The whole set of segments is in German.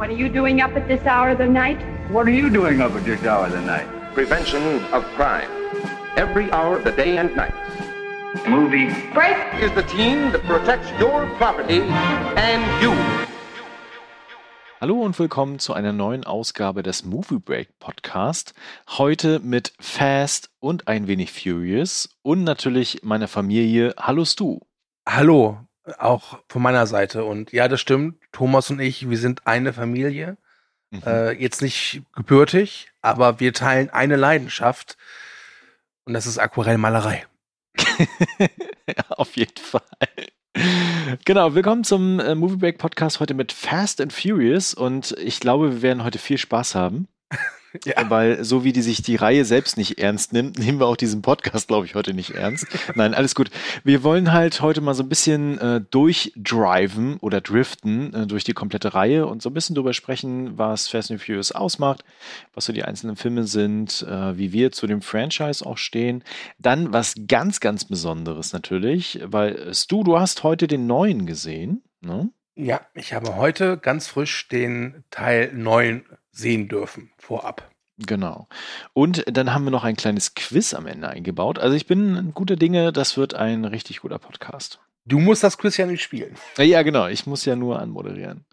What are you doing up at this hour of the night? What are you doing up at this hour of the night? Prevention of crime. Every hour of the day and night. Movie. Break! Is the team that protects your property and you. Hallo und willkommen zu einer neuen Ausgabe des Movie Break Podcast. Heute mit Fast und ein wenig Furious und natürlich meiner Familie. Hallo Stu. Hallo, auch von meiner Seite. Und ja, das stimmt. Thomas und ich, wir sind eine Familie. Mhm. Äh, jetzt nicht gebürtig, aber wir teilen eine Leidenschaft. Und das ist Aquarellmalerei. ja, auf jeden Fall. Genau, willkommen zum äh, Movie Break Podcast heute mit Fast and Furious und ich glaube, wir werden heute viel Spaß haben. Ja. Weil so wie die sich die Reihe selbst nicht ernst nimmt, nehmen wir auch diesen Podcast, glaube ich, heute nicht ernst. Nein, alles gut. Wir wollen halt heute mal so ein bisschen äh, durchdriven oder driften äh, durch die komplette Reihe und so ein bisschen darüber sprechen, was Fast and Furious ausmacht, was so die einzelnen Filme sind, äh, wie wir zu dem Franchise auch stehen. Dann was ganz, ganz Besonderes natürlich, weil Stu, du hast heute den neuen gesehen, ne? Ja, ich habe heute ganz frisch den Teil 9 sehen dürfen vorab. Genau. Und dann haben wir noch ein kleines Quiz am Ende eingebaut. Also ich bin guter Dinge, das wird ein richtig guter Podcast. Du musst das Quiz ja nicht spielen. Ja, genau. Ich muss ja nur anmoderieren.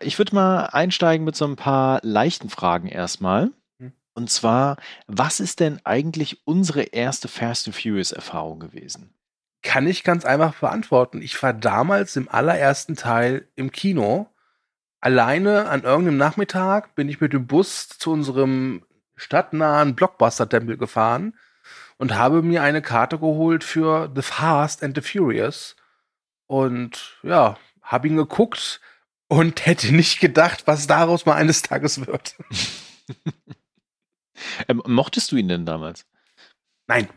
Ich würde mal einsteigen mit so ein paar leichten Fragen erstmal. Hm. Und zwar, was ist denn eigentlich unsere erste Fast and Furious Erfahrung gewesen? Kann ich ganz einfach beantworten. Ich war damals im allerersten Teil im Kino alleine an irgendeinem Nachmittag bin ich mit dem Bus zu unserem stadtnahen Blockbuster-Tempel gefahren und habe mir eine Karte geholt für The Fast and the Furious. Und ja, habe ihn geguckt und hätte nicht gedacht, was daraus mal eines Tages wird. ähm, mochtest du ihn denn damals? Nein.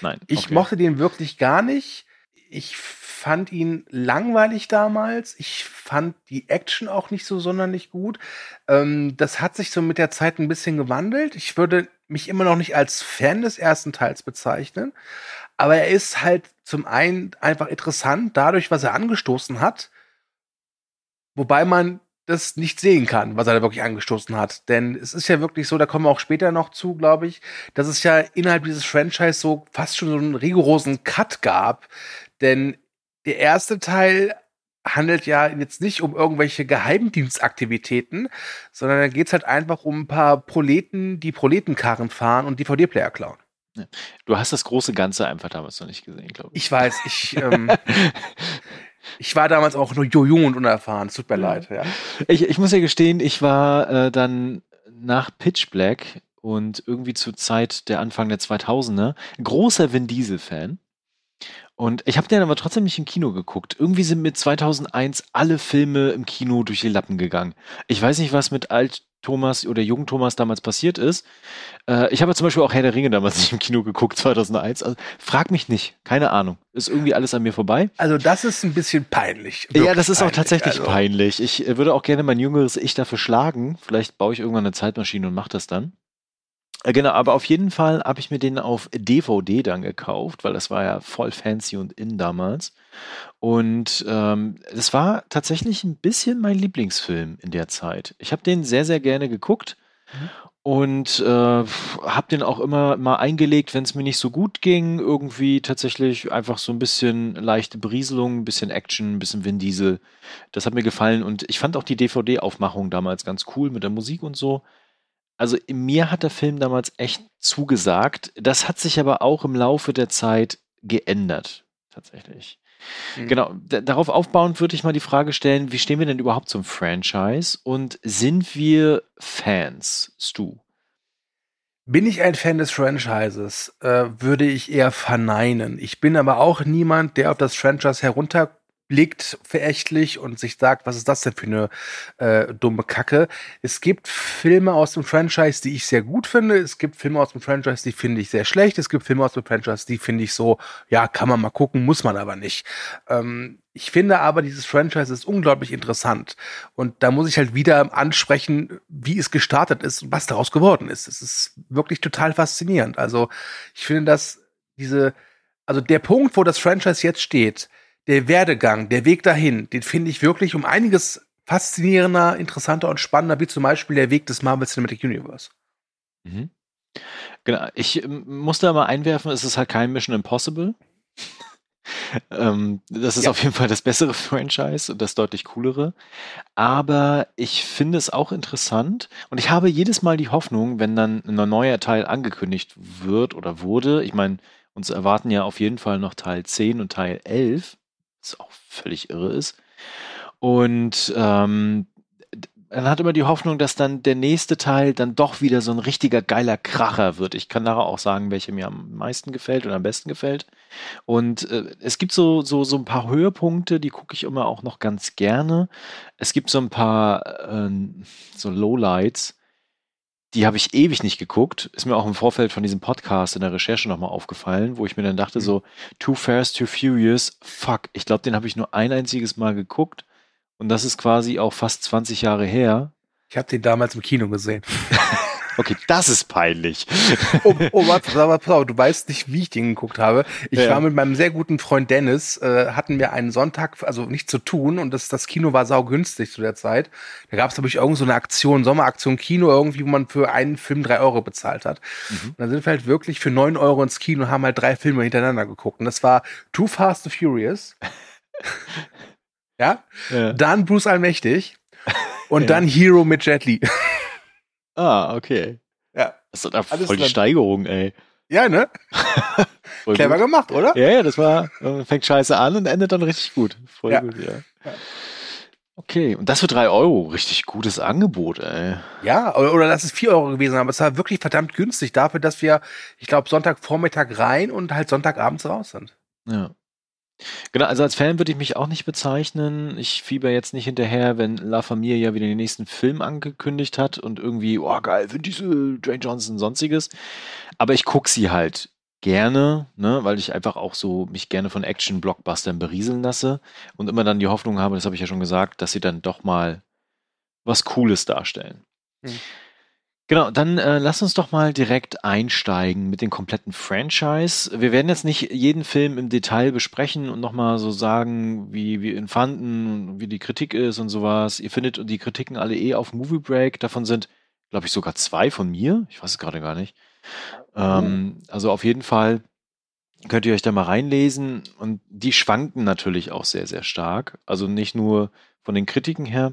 Nein. Okay. Ich mochte den wirklich gar nicht. Ich fand ihn langweilig damals. Ich fand die Action auch nicht so sonderlich gut. Ähm, das hat sich so mit der Zeit ein bisschen gewandelt. Ich würde mich immer noch nicht als Fan des ersten Teils bezeichnen. Aber er ist halt zum einen einfach interessant, dadurch, was er angestoßen hat. Wobei man das nicht sehen kann, was er da wirklich angestoßen hat. Denn es ist ja wirklich so, da kommen wir auch später noch zu, glaube ich, dass es ja innerhalb dieses Franchise so fast schon so einen rigorosen Cut gab. Denn der erste Teil handelt ja jetzt nicht um irgendwelche Geheimdienstaktivitäten, sondern da geht es halt einfach um ein paar Proleten, die Proletenkarren fahren und DVD-Player klauen. Du hast das große Ganze einfach damals noch nicht gesehen, glaube ich. Ich weiß, ich, ähm, ich war damals auch nur jung und unerfahren, es tut mir leid. Ja. Ich, ich muss ja gestehen, ich war äh, dann nach Pitch Black und irgendwie zur Zeit der Anfang der 2000er großer Vin Diesel-Fan. Und ich habe den aber trotzdem nicht im Kino geguckt. Irgendwie sind mit 2001 alle Filme im Kino durch die Lappen gegangen. Ich weiß nicht, was mit Alt Thomas oder Jung Thomas damals passiert ist. Äh, ich habe zum Beispiel auch Herr der Ringe damals nicht im Kino geguckt, 2001. Also, frag mich nicht, keine Ahnung. Ist irgendwie alles an mir vorbei. Also das ist ein bisschen peinlich. Ja, das ist peinlich. auch tatsächlich also. peinlich. Ich äh, würde auch gerne mein jüngeres Ich dafür schlagen. Vielleicht baue ich irgendwann eine Zeitmaschine und mache das dann. Äh, genau, aber auf jeden Fall habe ich mir den auf DVD dann gekauft, weil das war ja voll fancy und in damals. Und ähm, das war tatsächlich ein bisschen mein Lieblingsfilm in der Zeit. Ich habe den sehr, sehr gerne geguckt mhm. und äh, habe den auch immer mal eingelegt, wenn es mir nicht so gut ging. Irgendwie tatsächlich einfach so ein bisschen leichte Berieselung, ein bisschen Action, ein bisschen Vin Diesel. Das hat mir gefallen und ich fand auch die DVD-Aufmachung damals ganz cool mit der Musik und so. Also mir hat der Film damals echt zugesagt. Das hat sich aber auch im Laufe der Zeit geändert, tatsächlich. Mhm. Genau, darauf aufbauend würde ich mal die Frage stellen, wie stehen wir denn überhaupt zum Franchise und sind wir Fans, Stu? Bin ich ein Fan des Franchises, äh, würde ich eher verneinen. Ich bin aber auch niemand, der auf das Franchise herunter blickt verächtlich und sich sagt, was ist das denn für eine äh, dumme Kacke. Es gibt Filme aus dem Franchise, die ich sehr gut finde. Es gibt Filme aus dem Franchise, die finde ich sehr schlecht. Es gibt Filme aus dem Franchise, die finde ich so, ja, kann man mal gucken, muss man aber nicht. Ähm, ich finde aber, dieses Franchise ist unglaublich interessant. Und da muss ich halt wieder ansprechen, wie es gestartet ist und was daraus geworden ist. Es ist wirklich total faszinierend. Also ich finde, dass diese, also der Punkt, wo das Franchise jetzt steht, der Werdegang, der Weg dahin, den finde ich wirklich um einiges faszinierender, interessanter und spannender, wie zum Beispiel der Weg des Marvel Cinematic Universe. Mhm. Genau, ich ähm, muss da mal einwerfen, es ist halt kein Mission Impossible. ähm, das ist Ja. auf jeden Fall das bessere Franchise und das deutlich coolere. Aber ich finde es auch interessant und ich habe jedes Mal die Hoffnung, wenn dann ein neuer Teil angekündigt wird oder wurde, ich meine, uns erwarten ja auf jeden Fall noch Teil 10 und Teil 11, was auch völlig irre ist. Und ähm, man hat immer die Hoffnung, dass dann der nächste Teil dann doch wieder so ein richtiger geiler Kracher wird. Ich kann nachher auch sagen, welche mir am meisten gefällt oder am besten gefällt. Und äh, es gibt so, so, so ein paar Höhepunkte, die gucke ich immer auch noch ganz gerne. Es gibt so ein paar äh, so Lowlights, die habe ich ewig nicht geguckt. Ist mir auch im Vorfeld von diesem Podcast in der Recherche nochmal aufgefallen, wo ich mir dann dachte, Mhm. so, Too Fast, Too Furious, fuck, ich glaube, den habe ich nur ein einziges Mal geguckt. Und das ist quasi auch fast 20 Jahre her. Ich habe den damals im Kino gesehen. Okay, das ist peinlich. Oh, oh warte, aber pass auf, du weißt nicht, wie ich den geguckt habe. Ich Ja. war mit meinem sehr guten Freund Dennis, äh, hatten wir einen Sonntag, also nicht zu tun und das, das Kino war saugünstig zu der Zeit. Da gab es, glaube ich, irgend so eine Aktion, Sommeraktion Kino, irgendwie, wo man für einen Film drei Euro bezahlt hat. Mhm. Und dann sind wir halt wirklich für neun Euro ins Kino und haben halt drei Filme hintereinander geguckt. Und das war Too Fast and Furious. ja, Ja. dann Bruce Allmächtig und Ja. dann Hero mit Jet Li. Ah, okay. ja. Das ist Alles voll die. Steigerung, ey. Ja, ne? Clever gut. gemacht, oder? Ja, ja, das war, äh, fängt scheiße an und endet dann richtig gut. Voll Ja. gut, ja. Ja. Okay, und das für drei Euro. Richtig gutes Angebot, ey. Ja, oder, oder das ist 4 Euro gewesen, aber es war wirklich verdammt günstig dafür, dass wir, ich glaube, Sonntagvormittag rein und halt Sonntagabends raus sind. Ja. Genau, also als Fan würde ich mich auch nicht bezeichnen. Ich fieber jetzt nicht hinterher, wenn La Familia ja wieder den nächsten Film angekündigt hat und irgendwie, oh geil, Vin Diesel, Dwayne Johnson, sonstiges. Aber ich gucke sie halt gerne, ne, weil ich einfach auch so mich gerne von Action-Blockbustern berieseln lasse und immer dann die Hoffnung habe, das habe ich ja schon gesagt, dass sie dann doch mal was Cooles darstellen. Hm. Genau, dann äh, lass uns doch mal direkt einsteigen mit dem kompletten Franchise. Wir werden jetzt nicht jeden Film im Detail besprechen und nochmal so sagen, wie wir ihn fanden, wie die Kritik ist und sowas. Ihr findet die Kritiken alle eh auf Movie Break. Davon sind, glaube ich, sogar zwei von mir. Ich weiß es gerade gar nicht. Ähm, also auf jeden Fall könnt ihr euch da mal reinlesen. Und die schwanken natürlich auch sehr, sehr stark. Also nicht nur von den Kritiken her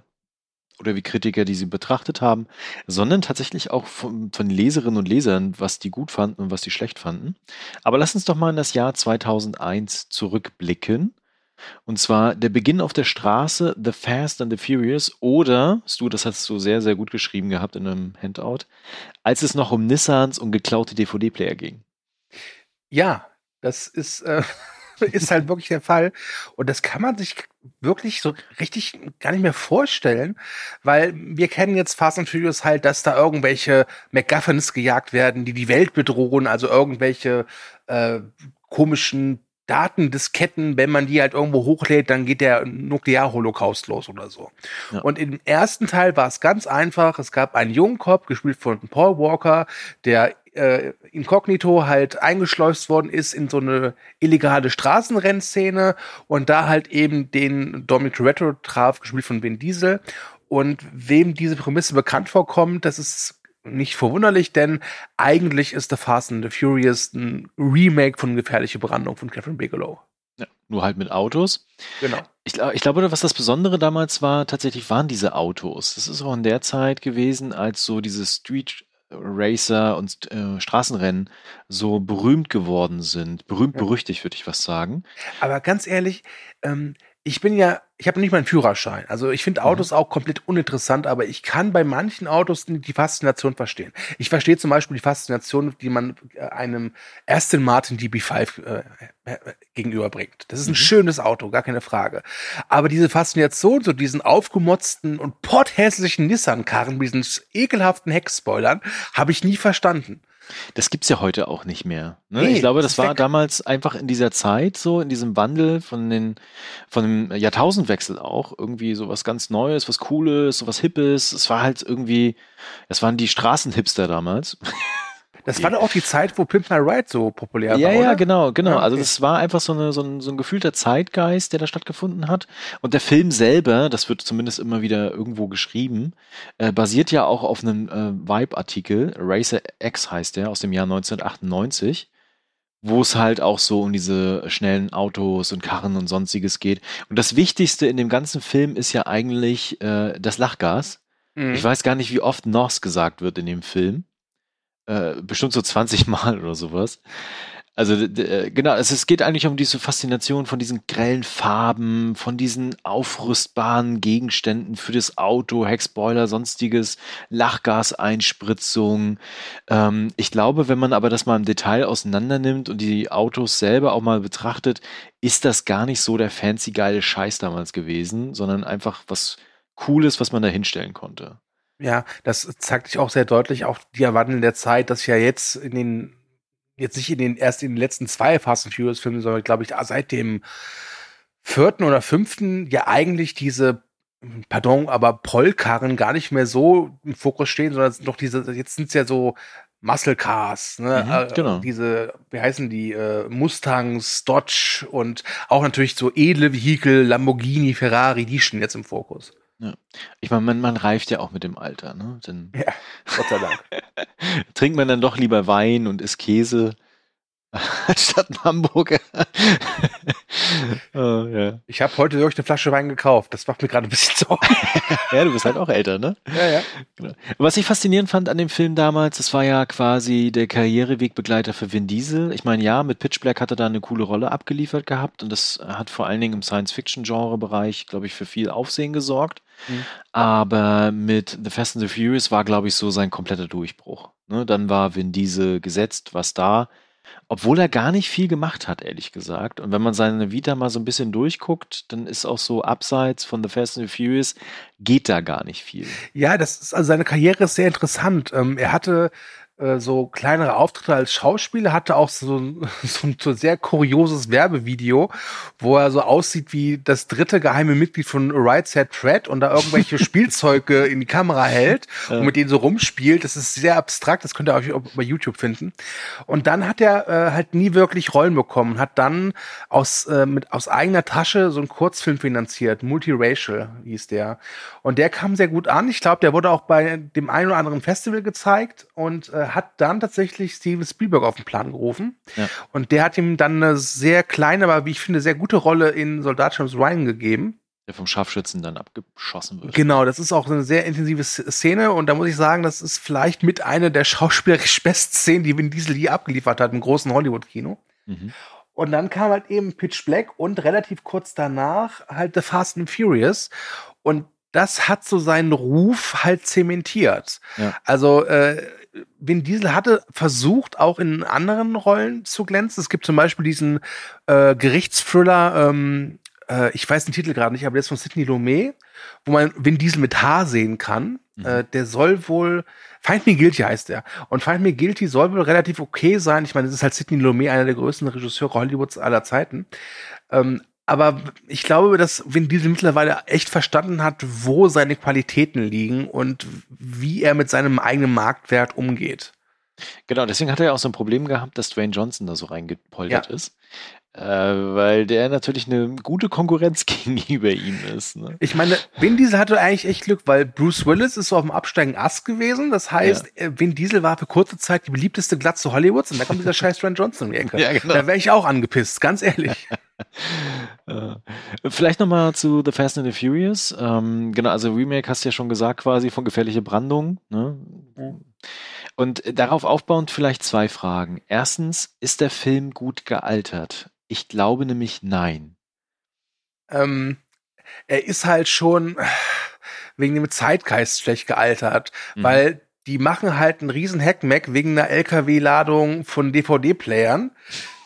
oder wie Kritiker, die sie betrachtet haben, sondern tatsächlich auch von, von Leserinnen und Lesern, was die gut fanden und was die schlecht fanden. Aber lass uns doch mal in das Jahr 2001 zurückblicken. Und zwar der Beginn auf der Straße, The Fast and the Furious oder, Stu, das hast du sehr, sehr gut geschrieben gehabt in einem Handout, als es noch um Nissans und geklaute DVD-Player ging. Ja, das ist, äh, ist halt wirklich der Fall. Und das kann man sich wirklich so richtig gar nicht mehr vorstellen, weil wir kennen jetzt Fast and Furious halt, dass da irgendwelche MacGuffins gejagt werden, die die Welt bedrohen, also irgendwelche äh, komischen Datendisketten, wenn man die halt irgendwo hochlädt, dann geht der Nuklearholocaust los oder so. Ja. Und im ersten Teil war es ganz einfach. Es gab einen jungen Cop, gespielt von Paul Walker, der äh, inkognito halt eingeschleust worden ist in so eine illegale Straßenrennszene und da halt eben den Dominic Toretto traf, gespielt von Vin Diesel. Und wem diese Prämisse bekannt vorkommt, das ist nicht verwunderlich, denn eigentlich ist The Fast and the Furious ein Remake von Gefährliche Brandung von Catherine Bigelow. Ja, nur halt mit Autos. Genau. Ich, ich glaube, was das Besondere damals war, tatsächlich waren diese Autos. Das ist auch in der Zeit gewesen, als so diese Street Racer und äh, Straßenrennen so berühmt geworden sind. Berühmt, berüchtigt, würde ich was sagen. Aber ganz ehrlich, ähm, ich bin ja, ich habe nicht mal einen Führerschein. Also ich finde Autos auch komplett uninteressant, aber ich kann bei manchen Autos die Faszination verstehen. Ich verstehe zum Beispiel die Faszination, die man äh, einem Aston Martin DB5 äh, äh, gegenüberbringt. Das ist ein Mhm. schönes Auto, gar keine Frage. Aber diese Faszination, so diesen aufgemotzten und potthässlichen Nissan-Karren, mit diesen ekelhaften Heckspoilern, habe ich nie verstanden. Das gibt's ja heute auch nicht mehr. Ne? Nee, ich glaube, das war weg. damals einfach in dieser Zeit so, in diesem Wandel von den, von dem Jahrtausendwechsel auch irgendwie so was ganz Neues, was Cooles, so was Hippes. Es war halt irgendwie, es waren die Straßenhipster damals. Das war doch auch die Zeit, wo Pimp My Ride so populär ja, war, Ja, oder? genau, genau. Ja, Also okay. das war einfach so, eine, so, ein, so ein gefühlter Zeitgeist, der da stattgefunden hat. Und der Film selber, das wird zumindest immer wieder irgendwo geschrieben, äh, basiert ja auch auf einem äh, Vibe-Artikel, Racer X heißt der, aus dem Jahr 1998, wo es halt auch so um diese schnellen Autos und Karren und sonstiges geht. Und das Wichtigste in dem ganzen Film ist ja eigentlich äh, das Lachgas. Mhm. Ich weiß gar nicht, wie oft Nos gesagt wird in dem Film. Äh, bestimmt so 20 Mal oder sowas. Also äh, genau, es, es geht eigentlich um diese Faszination von diesen grellen Farben, von diesen aufrüstbaren Gegenständen für das Auto, Heckspoiler, sonstiges, Lachgaseinspritzung. Ähm, ich glaube, wenn man aber das mal im Detail auseinander nimmt und die Autos selber auch mal betrachtet, ist das gar nicht so der fancy geile Scheiß damals gewesen, sondern einfach was Cooles, was man da hinstellen konnte. Ja, das zeigt sich auch sehr deutlich, auch die Erwartungen der Zeit, dass ja jetzt in den, jetzt nicht in den, erst in den letzten zwei Fast and Furious Filmen, sondern glaube ich, seit dem vierten oder fünften ja eigentlich diese, pardon, aber Prollkarren gar nicht mehr so im Fokus stehen, sondern doch diese, jetzt sind es ja so Muscle Cars, ne? Mhm, äh, genau. Diese, wie heißen die, äh, Mustangs, Dodge und auch natürlich so edle Vehikel, Lamborghini, Ferrari, die stehen jetzt im Fokus. Ich meine, man, man reift ja auch mit dem Alter, ne? Dann Ja, Gott sei Dank. trinkt man dann doch lieber Wein und isst Käse statt Hamburger. oh, ja. Ich habe heute wirklich eine Flasche Wein gekauft. Das macht mir gerade ein bisschen Sorgen. ja, du bist halt auch älter, ne? ja, ja. Genau. Was ich faszinierend fand an dem Film damals, das war ja quasi der Karrierewegbegleiter für Vin Diesel. Ich meine, ja, mit Pitch Black hat er da eine coole Rolle abgeliefert gehabt und das hat vor allen Dingen im Science-Fiction-Genre-Bereich, glaube ich, für viel Aufsehen gesorgt. Mhm. Aber mit The Fast and the Furious war, glaube ich, so sein kompletter Durchbruch. Ne? Dann war Vin Diesel gesetzt, was da. Obwohl er gar nicht viel gemacht hat, ehrlich gesagt. Und wenn man seine Vita mal so ein bisschen durchguckt, dann ist auch so abseits von The Fast and the Furious, geht da gar nicht viel. Ja, das ist also seine Karriere ist sehr interessant. Ähm, er hatte äh, so kleinere Auftritte als Schauspieler, hatte auch so, so ein so sehr kurioses Werbevideo, wo er so aussieht wie das dritte geheime Mitglied von Right Set Fred und da irgendwelche Spielzeuge in die Kamera hält Ja. und mit denen so rumspielt. Das ist sehr abstrakt, das könnt ihr euch auch bei YouTube finden. Und dann hat er äh, halt nie wirklich Rollen bekommen, hat dann aus, äh, mit, aus eigener Tasche so einen Kurzfilm finanziert, Multiracial hieß der. Und der kam sehr gut an. Ich glaube, der wurde auch bei dem einen oder anderen Festival gezeigt und äh, hat dann tatsächlich Steven Spielberg auf den Plan gerufen. Ja. Und der hat ihm dann eine sehr kleine, aber wie ich finde, sehr gute Rolle in Soldat James Ryan gegeben. der vom Scharfschützen dann abgeschossen wird. Genau, das ist auch eine sehr intensive Szene und da muss ich sagen, das ist vielleicht mit einer der schauspielerisch besten Szenen, die Vin Diesel je abgeliefert hat im großen Hollywood-Kino. Mhm. Und dann kam halt eben Pitch Black und relativ kurz danach halt The Fast and Furious. Und das hat so seinen Ruf halt zementiert. Ja. Also äh, Vin Diesel hatte versucht, auch in anderen Rollen zu glänzen. Es gibt zum Beispiel diesen äh, Gerichtsthriller, ähm, äh, ich weiß den Titel gerade nicht, aber der ist von Sidney Lumet, wo man Vin Diesel mit Haar sehen kann. Mhm. Äh, der soll wohl, Find Me Guilty heißt der. Und Find Me Guilty soll wohl relativ okay sein. Ich meine, es ist halt Sidney Lumet, einer der größten Regisseure Hollywoods aller Zeiten. Ähm, aber ich glaube, dass Vin Diesel mittlerweile echt verstanden hat, wo seine Qualitäten liegen und wie er mit seinem eigenen Marktwert umgeht. Genau, deswegen hat er ja auch so ein Problem gehabt, dass Dwayne Johnson da so reingepoltert Ja. ist. Äh, weil der natürlich eine gute Konkurrenz gegenüber ihm ist. Ne? Ich meine, Vin Diesel hatte eigentlich echt Glück, weil Bruce Willis ist so auf dem absteigenden Ast gewesen. Das heißt, äh, Vin Diesel war für kurze Zeit die beliebteste Glatze Hollywoods und da kommt dieser scheiß Dwayne Johnson um die Ecke. Ja, genau. Da wäre ich auch angepisst, ganz ehrlich. Äh, vielleicht nochmal zu The Fast and the Furious. Ähm, genau, also Remake hast du ja schon gesagt, quasi von gefährliche Brandung. Ne? Mhm. Und darauf aufbauend vielleicht zwei Fragen. Erstens, ist der Film gut gealtert? Ich glaube nämlich nein. ähm, er ist halt schon wegen dem Zeitgeist schlecht gealtert, Mhm. weil die machen halt einen riesen Hackmack wegen einer LKW-Ladung von DVD-Playern.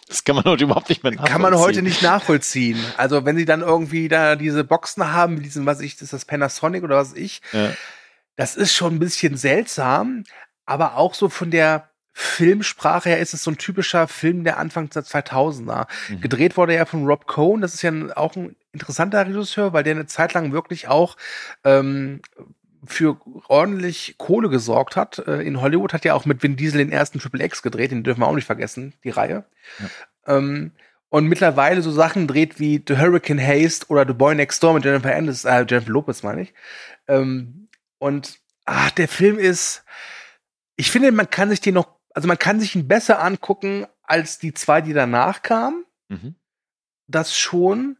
Das kann man heute überhaupt nicht mehr Kann man heute nachvollziehen. nicht nachvollziehen. Also wenn sie dann irgendwie da diese Boxen haben, mit diesem, was ich, ist das Panasonic oder was ich, Ja. das ist schon ein bisschen seltsam, aber auch so von der Filmsprache her ist es so ein typischer Film der Anfang der 2000er. Mhm. Gedreht wurde er von Rob Cohn, das ist ja auch ein interessanter Regisseur, weil der eine Zeit lang wirklich auch ähm, für ordentlich Kohle gesorgt hat. Äh, in Hollywood hat ja auch mit Vin Diesel den ersten Triple X gedreht, den dürfen wir auch nicht vergessen, die Reihe. Ja. Ähm, und mittlerweile so Sachen dreht wie The Hurricane Haste oder The Boy Next Door mit Jennifer Aniston, äh, Jennifer Lopez meine ich. Ähm, und ah, der Film ist, ich finde, man kann sich den noch, also man kann sich ihn besser angucken als die zwei, die danach kamen. Mhm. Das schon,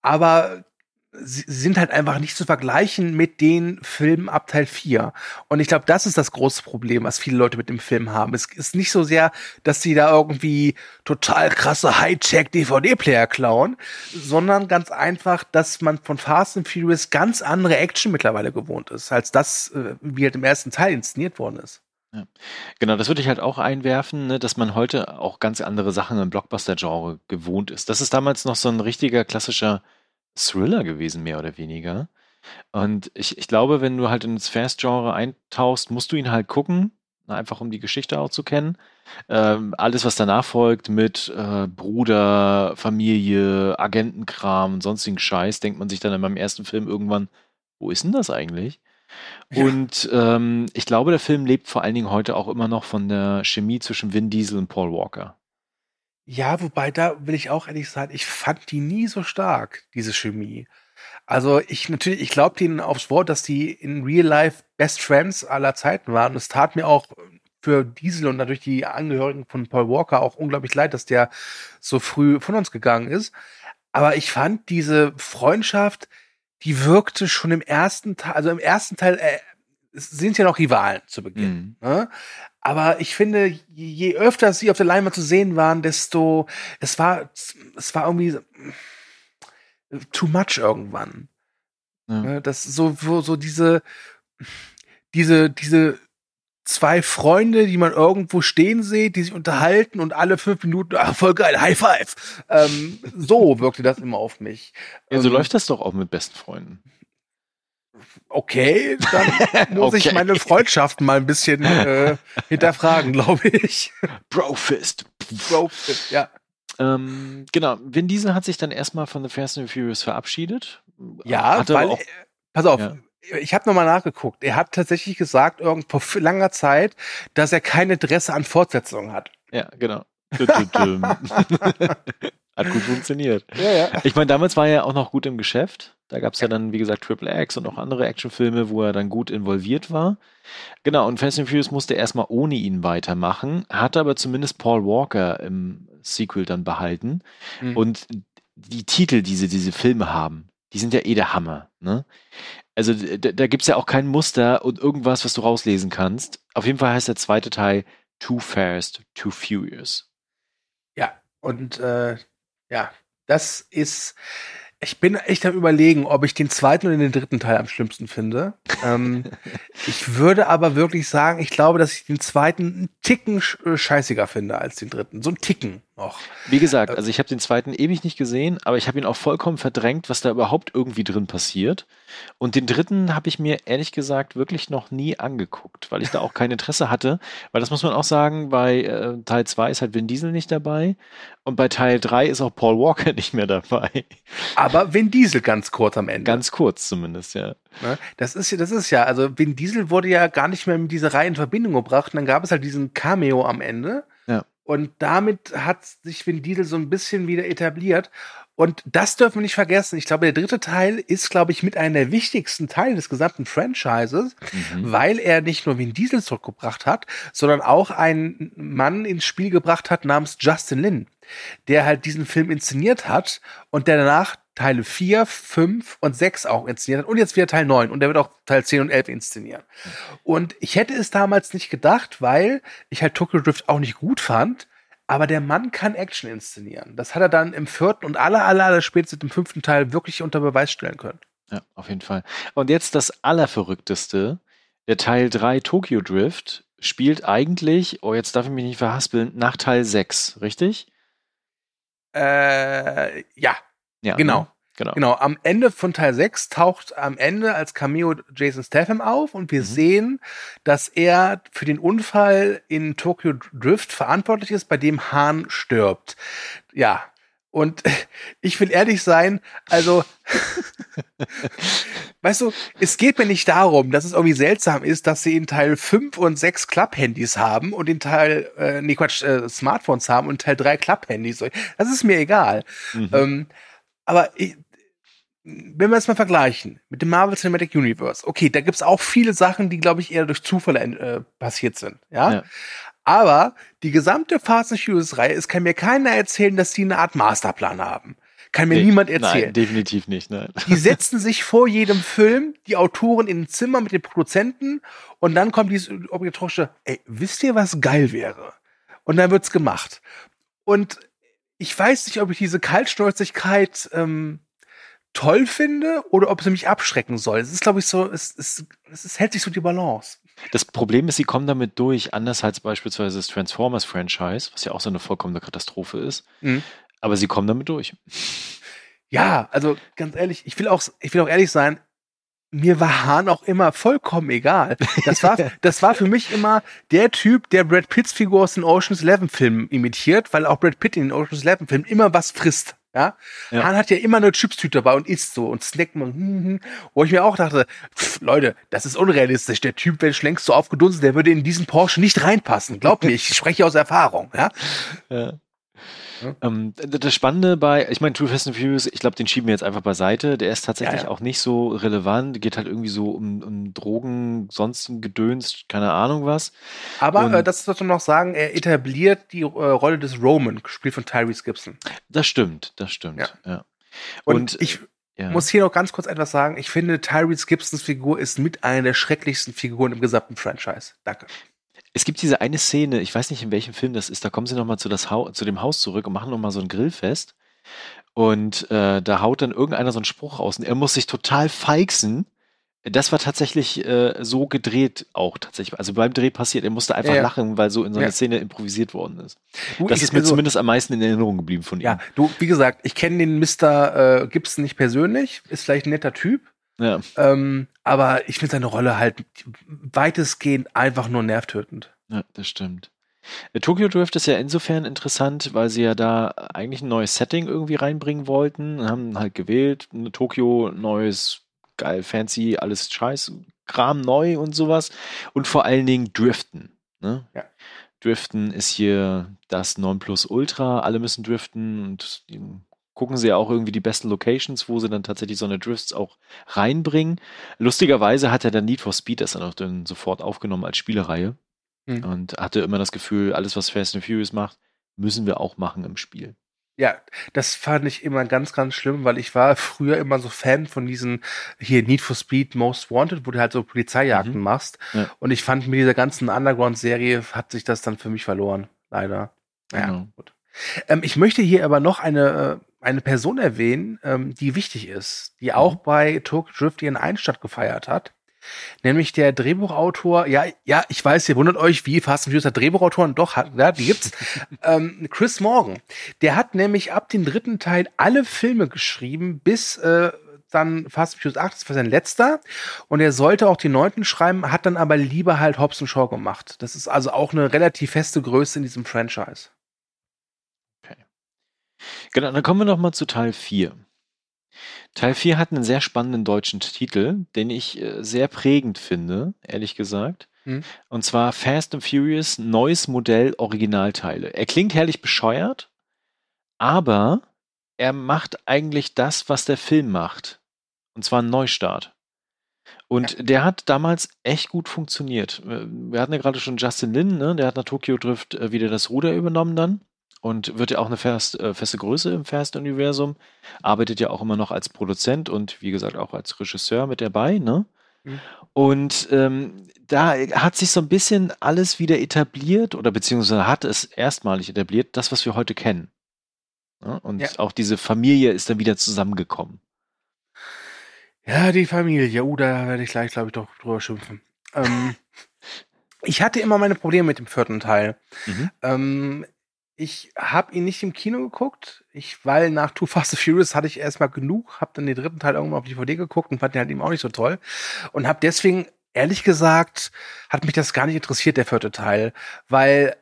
aber sie sind halt einfach nicht zu vergleichen mit den Filmen ab Teil 4. Und ich glaube, das ist das große Problem, was viele Leute mit dem Film haben. Es ist nicht so sehr, dass sie da irgendwie total krasse High-Check-DVD-Player klauen, sondern ganz einfach, dass man von Fast and Furious ganz andere Action mittlerweile gewohnt ist, als das, äh, wie halt im ersten Teil inszeniert worden ist. Ja. Genau, das würde ich halt auch einwerfen, ne, dass man heute auch ganz andere Sachen im Blockbuster-Genre gewohnt ist. Das ist damals noch so ein richtiger klassischer Thriller gewesen, mehr oder weniger. Und ich, ich glaube, wenn du halt ins Fast-Genre eintauchst, musst du ihn halt gucken, einfach um die Geschichte auch zu kennen. Ähm, alles, was danach folgt mit äh, Bruder, Familie, Agentenkram und sonstigen Scheiß, denkt man sich dann in meinem ersten Film irgendwann, wo ist denn das eigentlich? Ja. Und ähm, ich glaube, der Film lebt vor allen Dingen heute auch immer noch von der Chemie zwischen Vin Diesel und Paul Walker. Ja, wobei da will ich auch ehrlich sagen, ich fand die nie so stark, diese Chemie. Also ich natürlich, ich glaube denen aufs Wort, dass die in Real Life Best Friends aller Zeiten waren. Und es tat mir auch für Diesel und natürlich die Angehörigen von Paul Walker auch unglaublich leid, dass der so früh von uns gegangen ist. Aber ich fand diese Freundschaft, die wirkte schon im ersten Teil, also im ersten Teil äh, sind ja noch Rivalen zu Beginn. Mhm. Ne? Aber ich finde, je öfter sie auf der Leinwand zu sehen waren, desto, es war, es war irgendwie too much irgendwann. Ja. Ne, das so, so, so diese, diese, diese zwei Freunde, die man irgendwo stehen sieht, die sich unterhalten und alle fünf Minuten, ah, voll geil, High Five. Ähm, so wirkte das immer auf mich. Ja, so ähm, läuft das doch auch mit besten Freunden okay, dann muss okay. ich meine Freundschaft mal ein bisschen äh, hinterfragen, glaube ich. Brofist. Brofist, ja. Ähm, genau, Vin Diesel hat sich dann erstmal von The Fast and Furious verabschiedet. Ja, Hatte weil, auch, pass auf, ja. Ich habe nochmal nachgeguckt. Er hat tatsächlich gesagt, irgend vor langer Zeit, dass er kein Interesse an Fortsetzungen hat. Ja, genau. Hat gut funktioniert. Ja, ja. Ich meine, damals war er auch noch gut im Geschäft. Da gab es ja. ja. dann, wie gesagt, Triple X und auch andere Actionfilme, wo er dann gut involviert war. Genau, und Fast and Furious musste erstmal ohne ihn weitermachen, hatte aber zumindest Paul Walker im Sequel dann behalten. Mhm. Und die Titel, die sie diese Filme haben, die sind ja eh der Hammer. Ne? Also da, gibt es ja auch kein Muster und irgendwas, was du rauslesen kannst. Auf jeden Fall heißt der zweite Teil Too Fast, Too Furious. Ja, und äh, ja, das ist. Ich bin echt am überlegen, ob ich den zweiten oder den dritten Teil am schlimmsten finde. ähm, ich würde aber wirklich sagen, ich glaube, dass ich den zweiten einen Ticken äh, scheißiger finde als den dritten. So ein Ticken noch. Wie gesagt, äh, also ich habe den zweiten ewig nicht gesehen, aber ich habe ihn auch vollkommen verdrängt, was da überhaupt irgendwie drin passiert. Und den dritten habe ich mir ehrlich gesagt wirklich noch nie angeguckt, weil ich da auch kein Interesse hatte. Weil das muss man auch sagen, bei äh, Teil 2 ist halt Vin Diesel nicht dabei und bei Teil 3 ist auch Paul Walker nicht mehr dabei. Aber Vin Diesel ganz kurz am Ende. Ganz kurz zumindest, ja. Ne? Das ist ja, das ist ja, also Vin Diesel wurde ja gar nicht mehr mit dieser Reihe in Verbindung gebracht und dann gab es halt diesen Cameo am Ende. Und damit hat sich Vin Diesel so ein bisschen wieder etabliert. Und das dürfen wir nicht vergessen. Ich glaube, der dritte Teil ist, glaube ich, mit einer der wichtigsten Teile des gesamten Franchises, mhm. weil er nicht nur Vin Diesel zurückgebracht hat, sondern auch einen Mann ins Spiel gebracht hat namens Justin Lin, der halt diesen Film inszeniert hat und der danach Teile 4, 5 und 6 auch inszeniert hat und jetzt wieder Teil 9 und der wird auch Teil 10 und 11 inszenieren. Und ich hätte es damals nicht gedacht, weil ich halt Tokyo Drift auch nicht gut fand, aber der Mann kann Action inszenieren. Das hat er dann im vierten und aller, aller, aller spätestens im fünften Teil wirklich unter Beweis stellen können. Ja, auf jeden Fall. Und jetzt das Allerverrückteste. Der Teil 3 Tokyo Drift spielt eigentlich, oh, jetzt darf ich mich nicht verhaspeln, nach Teil 6, richtig? Äh, ja, ja, genau. Ne? Genau. Genau. Am Ende von Teil 6 taucht am Ende als Cameo Jason Statham auf und wir mhm. sehen, dass er für den Unfall in Tokyo Drift verantwortlich ist, bei dem Hahn stirbt. Ja. Und ich will ehrlich sein, also, weißt du, es geht mir nicht darum, dass es irgendwie seltsam ist, dass sie in Teil 5 und 6 Klapphandys haben und in Teil, äh, nee, Quatsch, äh, Smartphones haben und Teil 3 Klapphandys. Das ist mir egal. Mhm. Ähm, aber ich, wenn wir es mal vergleichen mit dem Marvel Cinematic Universe, okay, da gibt's auch viele Sachen, die, glaube ich, eher durch Zufall äh, passiert sind. Ja? Ja. Aber die gesamte Fast and Furious-Reihe, es kann mir keiner erzählen, dass die eine Art Masterplan haben. Kann mir Nee, niemand erzählen. Nein, definitiv nicht. Nein. Die setzen sich vor jedem Film, die Autoren in ein Zimmer mit den Produzenten und dann kommt dieses obligatorische, ey, wisst ihr, was geil wäre? Und dann wird's gemacht. Und ich weiß nicht, ob ich diese Kaltschnäuzigkeit ähm, toll finde oder ob sie mich abschrecken soll. Es ist, glaube ich, so, es, es, es, es hält sich so die Balance. Das Problem ist, sie kommen damit durch, anders als beispielsweise das Transformers-Franchise, was ja auch so eine vollkommene Katastrophe ist. Mhm. Aber sie kommen damit durch. Ja, also ganz ehrlich, ich will auch, ich will auch ehrlich sein, mir war Hahn auch immer vollkommen egal. Das war, das war für mich immer der Typ, der Brad Pitts Figur aus den Ocean's Eleven Filmen imitiert, weil auch Brad Pitt in den Ocean's Eleven Filmen immer was frisst. Ja? Ja. Hahn hat ja immer eine Chipstüte dabei und isst so und snackt mal, hm, hm, wo ich mir auch dachte, pff, Leute, das ist unrealistisch. Der Typ wäre schon längst so aufgedunsen, der würde in diesen Porsche nicht reinpassen. Glaubt mir, ich spreche aus Erfahrung. Ja? Ja. Ja. Ähm, das Spannende bei, ich meine, True Fast and Furious, ich glaube, den schieben wir jetzt einfach beiseite. Der ist tatsächlich Ja, ja. auch nicht so relevant. Geht halt irgendwie so um, um Drogen, sonst Gedöns, keine Ahnung was. Aber Und- äh, das sollte noch sagen, er etabliert die äh, Rolle des Roman, gespielt von Tyrese Gibson. Das stimmt, das stimmt. Ja. Und, Und, ich Ja. muss hier noch ganz kurz etwas sagen. Ich finde, Tyrese Gibsons Figur ist mit einer der schrecklichsten Figuren im gesamten Franchise. Danke. Es gibt diese eine Szene, ich weiß nicht, in welchem Film das ist, da kommen sie nochmal zu, das zu dem Haus zurück und machen nochmal so ein Grillfest. Und äh, da haut dann irgendeiner so einen Spruch raus und er muss sich total feixen. Das war tatsächlich äh, so gedreht auch tatsächlich. Also beim Dreh passiert, er musste einfach Ja, lachen, weil so in so einer Ja. Szene improvisiert worden ist. Du, Das ist mir also, zumindest am meisten in Erinnerung geblieben von ihm. Ja, du, wie gesagt, ich kenne den Mr. Äh, Gibson nicht persönlich, ist vielleicht ein netter Typ, Ja. ähm, aber ich finde seine Rolle halt weitestgehend einfach nur nervtötend. Ja, das stimmt. Äh, Tokyo Drift ist ja insofern interessant, weil sie ja da eigentlich ein neues Setting irgendwie reinbringen wollten. Haben halt gewählt, eine Tokio, neues, geil, fancy, alles scheiß, Kram neu und sowas. Und vor allen Dingen Driften. Ne? Ja. Driften ist hier das Nonplusultra. Alle müssen driften und gucken sie ja auch irgendwie die besten Locations, wo sie dann tatsächlich so eine Drifts auch reinbringen. Lustigerweise hat er dann Need for Speed das dann auch dann sofort aufgenommen als Spielereihe Hm. und hatte immer das Gefühl, alles, was Fast and Furious macht, müssen wir auch machen im Spiel. Ja, das fand ich immer ganz, ganz schlimm, weil ich war früher immer so Fan von diesen hier Need for Speed Most Wanted, wo du halt so Polizeijagden Mhm. machst. Ja. Und ich fand mit dieser ganzen Underground-Serie hat sich das dann für mich verloren. Leider. Ja, Genau. gut. Ähm, ich möchte hier aber noch eine, äh, eine Person erwähnen, ähm, die wichtig ist, die auch bei Tokyo Drift ihren Einstand gefeiert hat. Nämlich der Drehbuchautor, ja, ja, ich weiß, ihr wundert euch, wie Fast and Furious hat Drehbuchautoren, doch, hat, ja, die gibt's. ähm, Chris Morgan. Der hat nämlich ab dem dritten Teil alle Filme geschrieben, bis äh, dann Fast and Furious 8, das war sein letzter. Und er sollte auch den neunten schreiben, hat dann aber lieber halt Hobbs Shaw gemacht. Das ist also auch eine relativ feste Größe in diesem Franchise. Genau, dann kommen wir noch mal zu Teil 4. Teil 4 hat einen sehr spannenden deutschen Titel, den ich äh, sehr prägend finde, ehrlich gesagt. Hm. Und zwar Fast and Furious neues Modell Originalteile. Er klingt herrlich bescheuert, aber er macht eigentlich das, was der Film macht. Und zwar einen Neustart. Und der hat damals echt gut funktioniert. Äh, Wir hatten ja gerade schon Justin Lin, ne? der hat nach Tokyo Drift äh, wieder das Ruder übernommen dann und wird ja auch eine fest, äh, feste Größe im Fast-Universum, arbeitet ja auch immer noch als Produzent und wie gesagt auch als Regisseur mit dabei, ne? Mhm. Und ähm, da hat sich so ein bisschen alles wieder etabliert oder beziehungsweise hat es erstmalig etabliert, das, was wir heute kennen. Ne? Und Ja. auch diese Familie ist dann wieder zusammengekommen. Ja, die Familie. Uh, da werde ich gleich, glaube ich, doch drüber schimpfen. Ähm, ich hatte immer meine Probleme mit dem vierten Teil. Mhm. Ähm, ich habe ihn nicht im Kino geguckt, ich, weil nach Too Fast and Furious hatte ich erstmal genug, habe dann den dritten Teil irgendwann auf DVD geguckt und fand den halt eben auch nicht so toll und habe deswegen ehrlich gesagt hat mich das gar nicht interessiert der vierte Teil, weil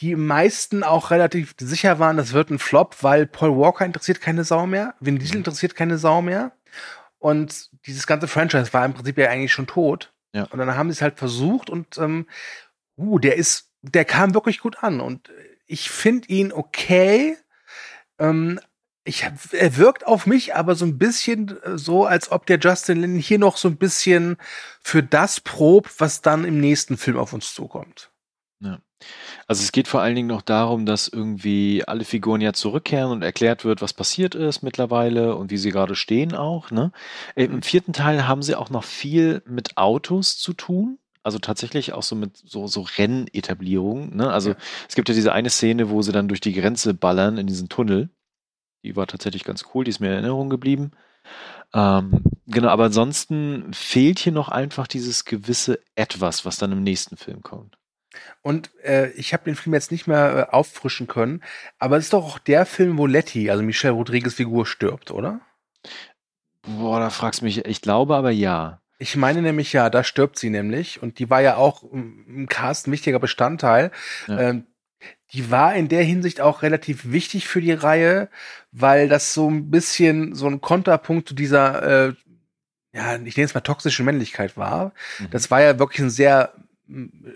die meisten auch relativ sicher waren, das wird ein Flop, weil Paul Walker interessiert keine Sau mehr, Vin Diesel interessiert keine Sau mehr. Und dieses ganze Franchise war im Prinzip ja eigentlich schon tot. Ja. Und dann haben sie es halt versucht und ähm, uh, der ist, der kam wirklich gut an. Und ich finde ihn okay. Ähm, ich er wirkt auf mich aber so ein bisschen äh, so, als ob der Justin Lin hier noch so ein bisschen für das probt, was dann im nächsten Film auf uns zukommt. Ja. Also es geht vor allen Dingen noch darum, dass irgendwie alle Figuren ja zurückkehren und erklärt wird, was passiert ist mittlerweile und wie sie gerade stehen auch. Ne? Im vierten Teil haben sie auch noch viel mit Autos zu tun. Also tatsächlich auch so mit so, so Rennetablierungen. Ne? Also Ja. es gibt ja diese eine Szene, wo sie dann durch die Grenze ballern in diesen Tunnel. Die war tatsächlich ganz cool, die ist mir in Erinnerung geblieben. Ähm, genau, aber ansonsten fehlt hier noch einfach dieses gewisse Etwas, was dann im nächsten Film kommt. Und äh, ich habe den Film jetzt nicht mehr äh, auffrischen können, aber es ist doch auch der Film, wo Letty, also Michelle Rodriguez Figur, stirbt, oder? Boah, da fragst du mich. Ich glaube aber ja. Ich meine nämlich ja, da stirbt sie nämlich und die war ja auch im Cast ein wichtiger Bestandteil. Ja. Ähm, die war in der Hinsicht auch relativ wichtig für die Reihe, weil das so ein bisschen so ein Konterpunkt zu dieser, äh, ja, ich nenne es mal toxische Männlichkeit war. Mhm. Das war ja wirklich ein sehr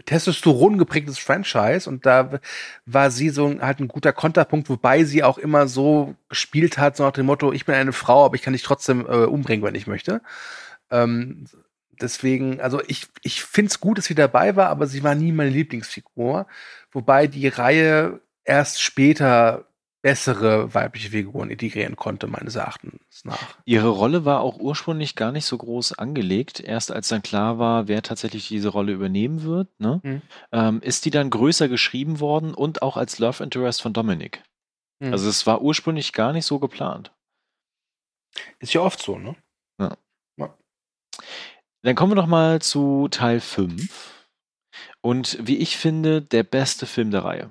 Testosteron geprägtes Franchise und da war sie so ein- halt ein guter Konterpunkt, wobei sie auch immer so gespielt hat, so nach dem Motto, ich bin eine Frau, aber ich kann dich trotzdem äh, umbringen, wenn ich möchte. Ähm, deswegen, also ich, ich finde es gut, dass sie dabei war, aber sie war nie meine Lieblingsfigur. Wobei die Reihe erst später bessere weibliche Figuren integrieren konnte, meines Erachtens nach. Ihre Rolle war auch ursprünglich gar nicht so groß angelegt. Erst als dann klar war, wer tatsächlich diese Rolle übernehmen wird, ne, Mhm. ähm, ist die dann größer geschrieben worden und auch als Love Interest von Dominic. Mhm. Also es war ursprünglich gar nicht so geplant. Ist ja oft so, ne? Dann kommen wir noch mal zu Teil 5. Und wie ich finde, der beste Film der Reihe.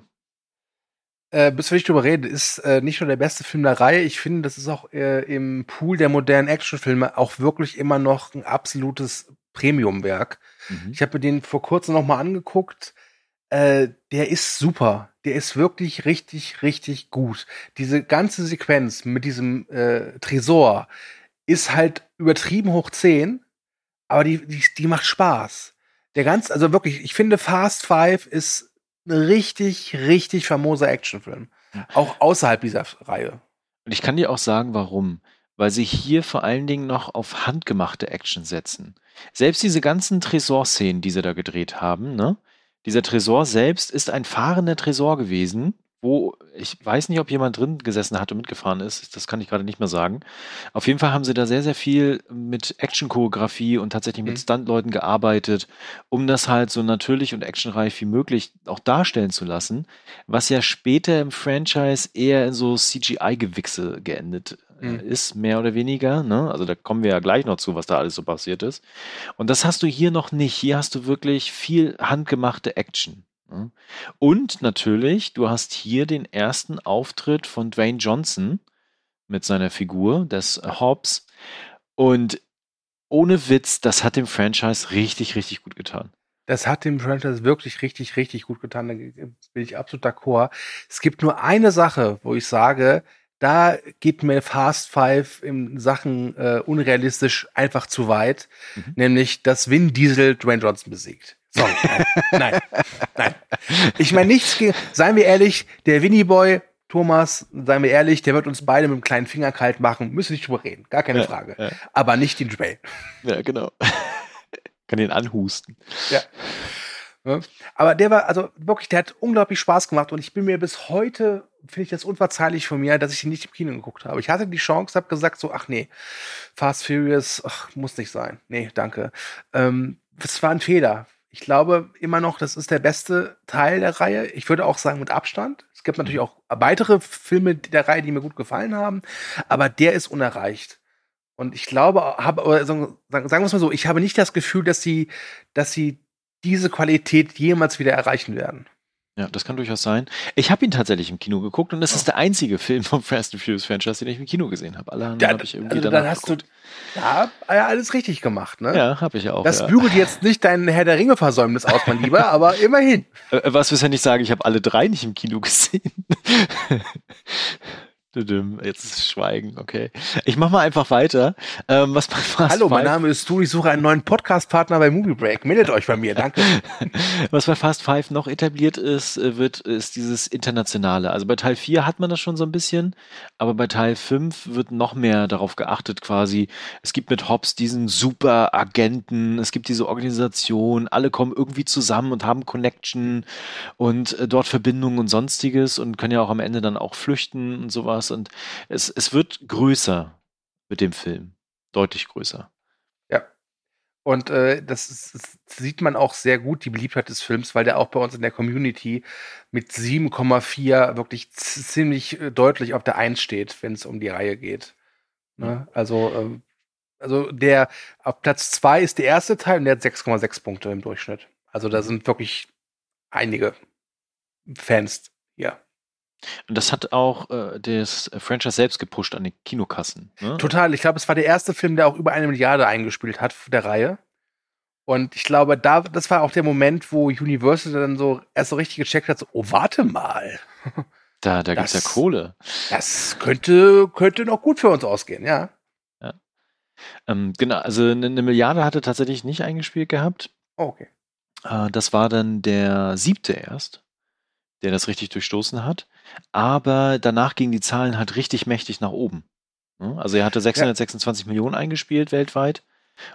Äh, bis wir nicht drüber reden, ist äh, nicht nur der beste Film der Reihe. Ich finde, das ist auch äh, im Pool der modernen Actionfilme auch wirklich immer noch ein absolutes Premiumwerk. Mhm. Ich habe mir den vor kurzem noch mal angeguckt. Äh, der ist super. Der ist wirklich richtig, richtig gut. Diese ganze Sequenz mit diesem äh, Tresor ist halt übertrieben hoch 10, aber die, die, die macht Spaß. Der ganz, also wirklich, ich finde Fast Five ist ein richtig, richtig famoser Actionfilm. Ja. Auch außerhalb dieser Reihe. Und ich kann dir auch sagen, warum. Weil sie hier vor allen Dingen noch auf handgemachte Action setzen. Selbst diese ganzen Tresorszenen, die sie da gedreht haben, ne? Dieser Tresor selbst ist ein fahrender Tresor gewesen, wo ich weiß nicht, ob jemand drin gesessen hat und mitgefahren ist. Das kann ich gerade nicht mehr sagen. Auf jeden Fall haben sie da sehr, sehr viel mit Action-Choreografie und tatsächlich mit Mhm. Stuntleuten gearbeitet, um das halt so natürlich und actionreich wie möglich auch darstellen zu lassen, was ja später im Franchise eher in so CGI-Gewichse geendet äh, Mhm. ist, mehr oder weniger. Ne? Also da kommen wir ja gleich noch zu, was da alles so passiert ist. Und das hast du hier noch nicht. Hier hast du wirklich viel handgemachte Action. Ne? Und natürlich, du hast hier den ersten Auftritt von Dwayne Johnson mit seiner Figur des Hobbs. Und ohne Witz, das hat dem Franchise richtig, richtig gut getan. Das hat dem Franchise wirklich richtig, richtig gut getan. Da bin ich absolut d'accord. Es gibt nur eine Sache, wo ich sage, da geht mir Fast Five in Sachen äh, unrealistisch einfach zu weit, Mhm. nämlich dass Vin Diesel Dwayne Johnson besiegt. Sorry, nein, nein, nein. Ich meine nichts gegen, seien wir ehrlich, der Winnie Boy, Thomas, seien wir ehrlich, der wird uns beide mit dem kleinen Finger kalt machen, müssen nicht drüber reden, gar keine Ja, Frage. ja. Aber nicht den Dwayne. Ja, genau. Kann den anhusten. Ja. Ja. Aber der war, also wirklich, der hat unglaublich Spaß gemacht und ich bin mir bis heute, finde ich das unverzeihlich von mir, dass ich ihn nicht im Kino geguckt habe. Ich hatte die Chance, habe gesagt so, ach nee, Fast Furious, ach, muss nicht sein. Nee, danke. Ähm, das war ein Fehler. Ich glaube immer noch, das ist der beste Teil der Reihe. Ich würde auch sagen mit Abstand. Es gibt natürlich auch weitere Filme der Reihe, die mir gut gefallen haben, aber der ist unerreicht. Und ich glaube, habe, sagen, sagen wir es mal so, ich habe nicht das Gefühl, dass sie, dass sie diese Qualität jemals wieder erreichen werden. Ja, das kann durchaus sein. Ich habe ihn tatsächlich im Kino geguckt und es ist der einzige Film vom Fast and Furious Franchise, den ich im Kino gesehen habe. Alle anderen Ja, habe ich irgendwie also dann hast geguckt. du ja, ja, alles richtig gemacht, ne? Ja, habe ich auch. Das ja. bügelt jetzt nicht dein Herr der Ringe-Versäumnis aus, mein Lieber, aber immerhin. Äh, Was wir ja nicht sagen, ich habe alle drei nicht im Kino gesehen. Jetzt ist Schweigen, okay. Ich mache mal einfach weiter. Ähm, was Fast Hallo, mein Name ist Du, ich suche einen neuen Podcast-Partner bei Movie Break. Meldet euch bei mir, danke. Was bei Fast Five noch etabliert ist, äh, wird, ist dieses Internationale. Also bei Teil 4 hat man das schon so ein bisschen, aber bei Teil 5 wird noch mehr darauf geachtet quasi. Es gibt mit Hobbs diesen super Agenten, es gibt diese Organisation, alle kommen irgendwie zusammen und haben Connection und äh, dort Verbindungen und sonstiges und können ja auch am Ende dann auch flüchten und sowas. Und es, es wird größer mit dem Film. Deutlich größer. Und äh, das, ist, das sieht man auch sehr gut, die Beliebtheit des Films, weil der auch bei uns in der Community mit 7,4 wirklich ziemlich äh, deutlich auf der 1 steht, wenn es um die Reihe geht. Ne? Also, ähm, also der auf Platz 2 ist der erste Teil und der hat 6,6 Punkte im Durchschnitt. Also da sind wirklich einige Fans hier. Und das hat auch äh, das Franchise selbst gepusht an den Kinokassen. Ne? Total. Ich glaube, es war der erste Film, der auch über eine Milliarde eingespielt hat der Reihe. Und ich glaube, da, das war auch der Moment, wo Universal dann so erst so richtig gecheckt hat, so, oh, warte mal. Da, da gibt's ja Das- Kohle. Das könnte, könnte noch gut für uns ausgehen, ja. Ähm, genau, also eine, eine Milliarde hatte tatsächlich nicht eingespielt gehabt. Oh, okay. Äh, das war dann der siebte erst, der das richtig durchstoßen hat. Aber danach gingen die Zahlen halt richtig mächtig nach oben. Ne? Also er hatte 626 Millionen eingespielt weltweit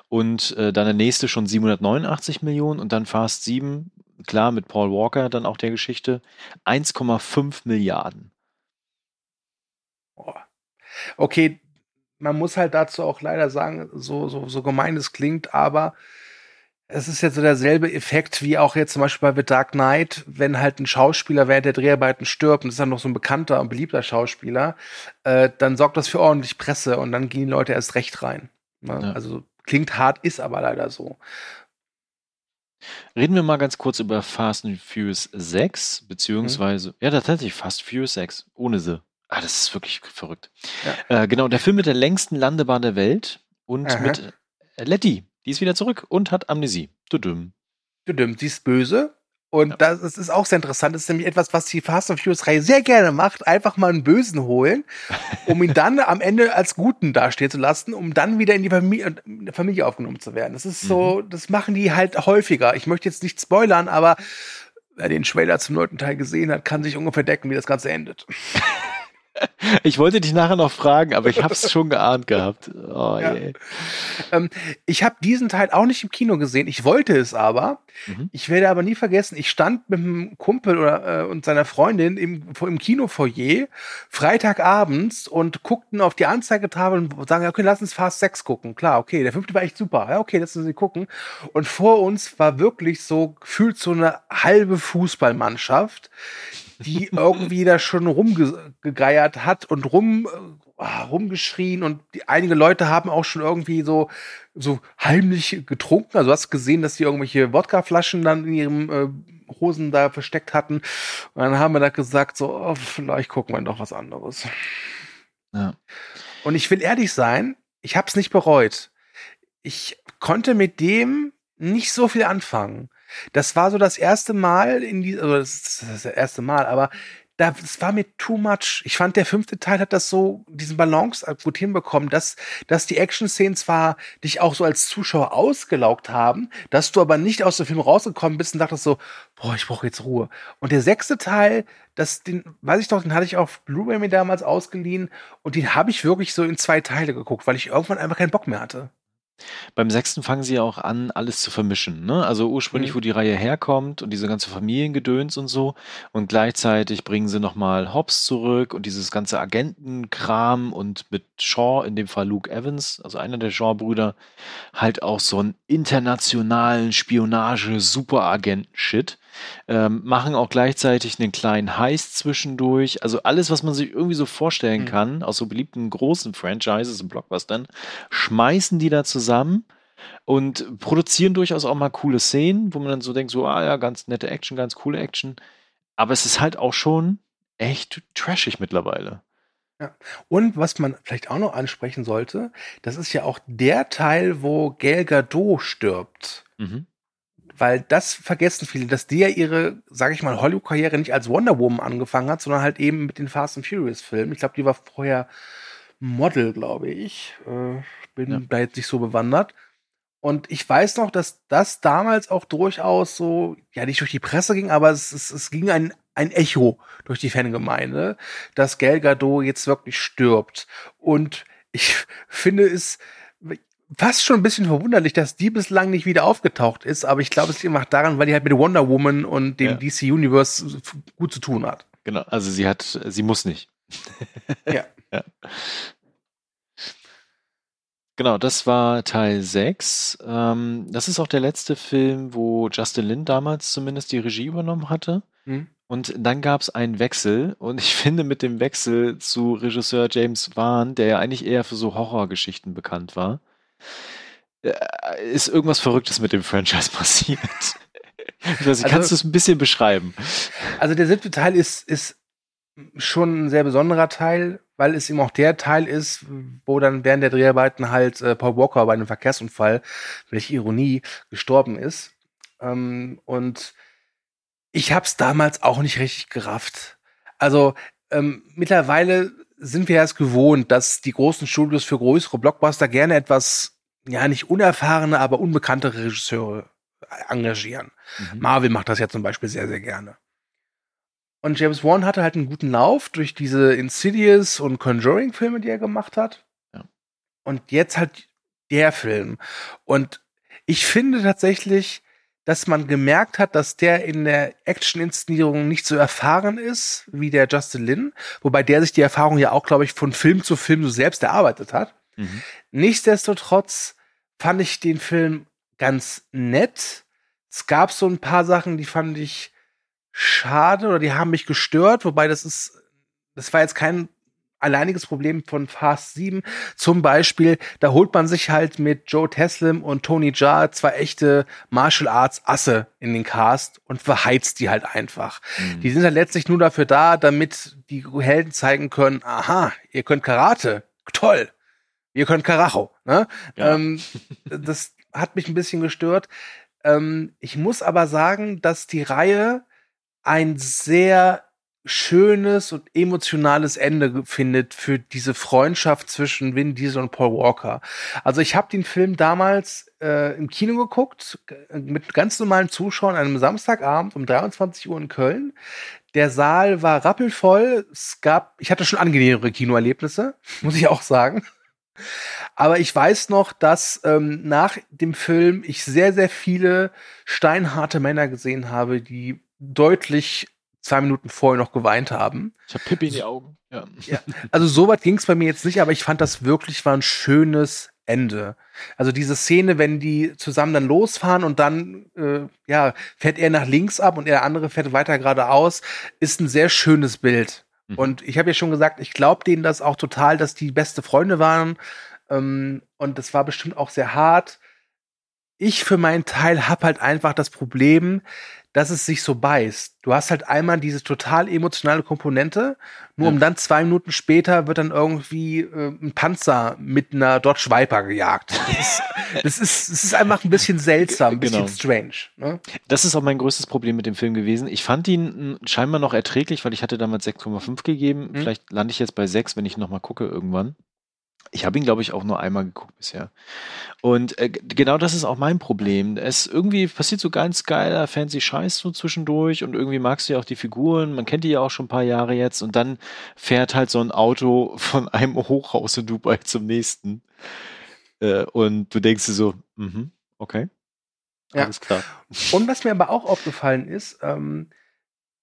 und äh, dann der nächste schon 789 Millionen und dann Fast 7, klar, mit Paul Walker dann auch der Geschichte, 1,5 Milliarden. Okay, man muss halt dazu auch leider sagen, so, so, so gemein es klingt, aber es ist jetzt so derselbe Effekt wie auch jetzt zum Beispiel bei The Dark Knight, wenn halt ein Schauspieler während der Dreharbeiten stirbt und ist dann noch so ein bekannter und beliebter Schauspieler, äh, dann sorgt das für ordentlich Presse und dann gehen die Leute erst recht rein. Ne? Ja. Also klingt hart, ist aber leider so. Reden wir mal ganz kurz über Fast and Furious 6, beziehungsweise, ja, tatsächlich Fast Furious 6, ohne sie. Ah, das ist wirklich verrückt. Äh, genau, der Film mit der längsten Landebahn der Welt und Aha. mit Letty. Die ist wieder zurück und hat Amnesie. Tudum. Stimmt, sie ist böse. Und das, das ist auch sehr interessant. Das ist nämlich etwas, was die Fast and Furious Reihe sehr gerne macht. Einfach mal einen Bösen holen, um ihn dann am Ende als Guten dastehen zu lassen, um dann wieder in die Familie, in Familie aufgenommen zu werden. Das ist so, das machen die halt häufiger. Ich möchte jetzt nicht spoilern, aber wer den Trailer zum neunten Teil gesehen hat, kann sich ungefähr decken, wie das Ganze endet. Ich wollte dich nachher noch fragen, aber ich habe es schon geahnt gehabt. Oh, Ja. Ähm, ich habe diesen Teil auch nicht im Kino gesehen. Ich wollte es aber. Mhm. Ich werde aber nie vergessen, ich stand mit einem Kumpel oder, äh, und seiner Freundin im, im Kinofoyer Freitagabends und guckten auf die Anzeigetafel und sagen, ja, okay, lass uns Fast 6 gucken. Klar, okay, der fünfte war echt super. Ja, okay, lass uns sie gucken. Und vor uns war wirklich so gefühlt so eine halbe Fußballmannschaft, die irgendwie da schon rumgegeiert hat und rum, äh, rumgeschrien und die, einige Leute haben auch schon irgendwie so, so heimlich getrunken. Also du hast gesehen, dass die irgendwelche Wodkaflaschen dann in ihrem äh, Hosen da versteckt hatten. Und dann haben wir da gesagt, so, oh, vielleicht gucken wir doch was anderes. Ja. Und ich will ehrlich sein, ich habe es nicht bereut. Ich konnte mit dem nicht so viel anfangen. Das war so das erste Mal in die, also das ist das erste Mal, aber da, das war mir too much. Ich fand, der fünfte Teil hat das so, diesen Balance gut hinbekommen, dass, dass die Action-Szenen zwar dich auch so als Zuschauer ausgelaugt haben, dass du aber nicht aus dem Film rausgekommen bist und dachtest so, boah, ich brauche jetzt Ruhe. Und der sechste Teil, das, den, weiß ich doch, den hatte ich auf Blu-ray mir damals ausgeliehen und den habe ich wirklich so in zwei Teile geguckt, weil ich irgendwann einfach keinen Bock mehr hatte. Beim sechsten fangen sie ja auch an, alles zu vermischen. Ne? Also ursprünglich, Mhm. wo die Reihe herkommt und diese ganze Familiengedöns und so. Und gleichzeitig bringen sie nochmal Hobbs zurück und dieses ganze Agentenkram und mit Shaw, in dem Fall Luke Evans, also einer der Shaw-Brüder, halt auch so einen internationalen Spionage-Superagenten-Shit. Ähm, machen auch gleichzeitig einen kleinen Heist zwischendurch. Also alles, was man sich irgendwie so vorstellen Mhm. kann, aus so beliebten großen Franchises und Blockbustern, schmeißen die da zusammen und produzieren durchaus auch mal coole Szenen, wo man dann so denkt, so, ah ja, ganz nette Action, ganz coole Action. aber es ist halt auch schon echt trashig mittlerweile. Und was man vielleicht auch noch ansprechen sollte, das ist ja auch der Teil, wo Gal Gadot stirbt. Mhm. Weil das vergessen viele, dass die ja ihre, sage ich mal, Hollywood-Karriere nicht als Wonder Woman angefangen hat, sondern halt eben mit den Fast and Furious-Filmen. Ich glaube, die war vorher Model, glaube ich. Äh, bin Ja. da jetzt nicht so bewandert. Und ich weiß noch, dass das damals auch durchaus so, ja, nicht durch die Presse ging, aber es, es, es ging ein, ein Echo durch die Fangemeinde, dass Gal Gadot jetzt wirklich stirbt. Und ich finde es fast schon ein bisschen verwunderlich, dass die bislang nicht wieder aufgetaucht ist, aber ich glaube, es liegt einfach daran, weil die halt mit Wonder Woman und dem Ja. DC Universe gut zu tun hat. Genau, also sie hat, sie muss nicht. Ja. ja. Genau, das war Teil 6. Ähm, das ist auch der letzte Film, wo Justin Lin damals zumindest die Regie übernommen hatte. Hm. Und dann gab es einen Wechsel. Und ich finde, mit dem Wechsel zu Regisseur James Wan, der ja eigentlich eher für so Horrorgeschichten bekannt war, ist irgendwas Verrücktes mit dem Franchise passiert. Ich weiß nicht, Also- kannst du es ein bisschen beschreiben? Also der siebte Teil ist, ist schon ein sehr besonderer Teil, weil es eben auch der Teil ist, wo dann während der Dreharbeiten halt äh, Paul Walker bei einem Verkehrsunfall, welche Ironie, gestorben ist. Ähm, und ich habe es damals auch nicht richtig gerafft. Also ähm, mittlerweile sind wir es gewohnt, dass die großen Studios für größere Blockbuster gerne etwas, ja nicht unerfahrene, aber unbekannte Regisseure engagieren. Mhm. Marvel macht das ja zum Beispiel sehr, sehr gerne. Und James Wan hatte halt einen guten Lauf durch diese Insidious und Conjuring-Filme, die er gemacht hat. Ja. Und jetzt halt der Film. Und ich finde tatsächlich, dass man gemerkt hat, dass der in der Action-Inszenierung nicht so erfahren ist wie der Justin Lin, wobei der sich die Erfahrung ja auch, glaube ich, von Film zu Film so selbst erarbeitet hat. Mhm. Nichtsdestotrotz fand ich den Film ganz nett. Es gab so ein paar Sachen, die fand ich schade oder die haben mich gestört, wobei das ist, das war jetzt kein alleiniges Problem von Fast 7. Zum Beispiel, da holt man sich halt mit Joe Teslim und Tony Jaa zwei echte Martial Arts Asse in den Cast und verheizt die halt einfach. Mhm. Die sind halt letztlich nur dafür da, damit die Helden zeigen können, aha, ihr könnt Karate, toll, ihr könnt Karacho. Ne? Ja. Ähm, das hat mich ein bisschen gestört. Ähm, ich muss aber sagen, dass die Reihe ein sehr schönes und emotionales Ende findet für diese Freundschaft zwischen Vin Diesel und Paul Walker. Also ich habe den Film damals äh, im Kino geguckt, mit ganz normalen Zuschauern an einem Samstagabend um 23 Uhr in Köln. Der Saal war rappelvoll. Es gab, ich hatte schon angenehmere Kinoerlebnisse, muss ich auch sagen. Aber ich weiß noch, dass ähm, nach dem Film ich sehr, sehr viele steinharte Männer gesehen habe, die deutlich zwei Minuten vorher noch geweint haben. Ich habe Pippi in die Augen. Ja. Also so weit ging es bei mir jetzt nicht, aber ich fand das wirklich war ein schönes Ende. Also diese Szene, wenn die zusammen dann losfahren und dann äh, ja fährt er nach links ab und der andere fährt weiter geradeaus, ist ein sehr schönes Bild. Mhm. Und ich habe ja schon gesagt, ich glaube denen das auch total, dass die beste Freunde waren. Ähm, und das war bestimmt auch sehr hart. Ich für meinen Teil habe halt einfach das Problem, dass es sich so beißt. Du hast halt einmal diese total emotionale Komponente, nur Ja. um dann zwei Minuten später wird dann irgendwie äh, ein Panzer mit einer Dodge Viper gejagt. Das ist, das ist, das ist einfach ein bisschen seltsam, ein bisschen Genau. strange. Ne? Das ist auch mein größtes Problem mit dem Film gewesen. Ich fand ihn mh, scheinbar noch erträglich, weil ich hatte damals 6,5 gegeben. Mhm. Vielleicht lande ich jetzt bei 6, wenn ich nochmal gucke irgendwann. Ich habe ihn, glaube ich, auch nur einmal geguckt bisher. Und äh, genau das ist auch mein Problem. Es irgendwie passiert so ganz geiler, fancy Scheiß so zwischendurch und irgendwie magst du ja auch die Figuren. Man kennt die ja auch schon ein paar Jahre jetzt und dann fährt halt so ein Auto von einem Hochhaus in Dubai zum nächsten. Äh, und du denkst dir so, mhm, okay. Ja. Alles klar. Und was mir aber auch aufgefallen ist, ähm,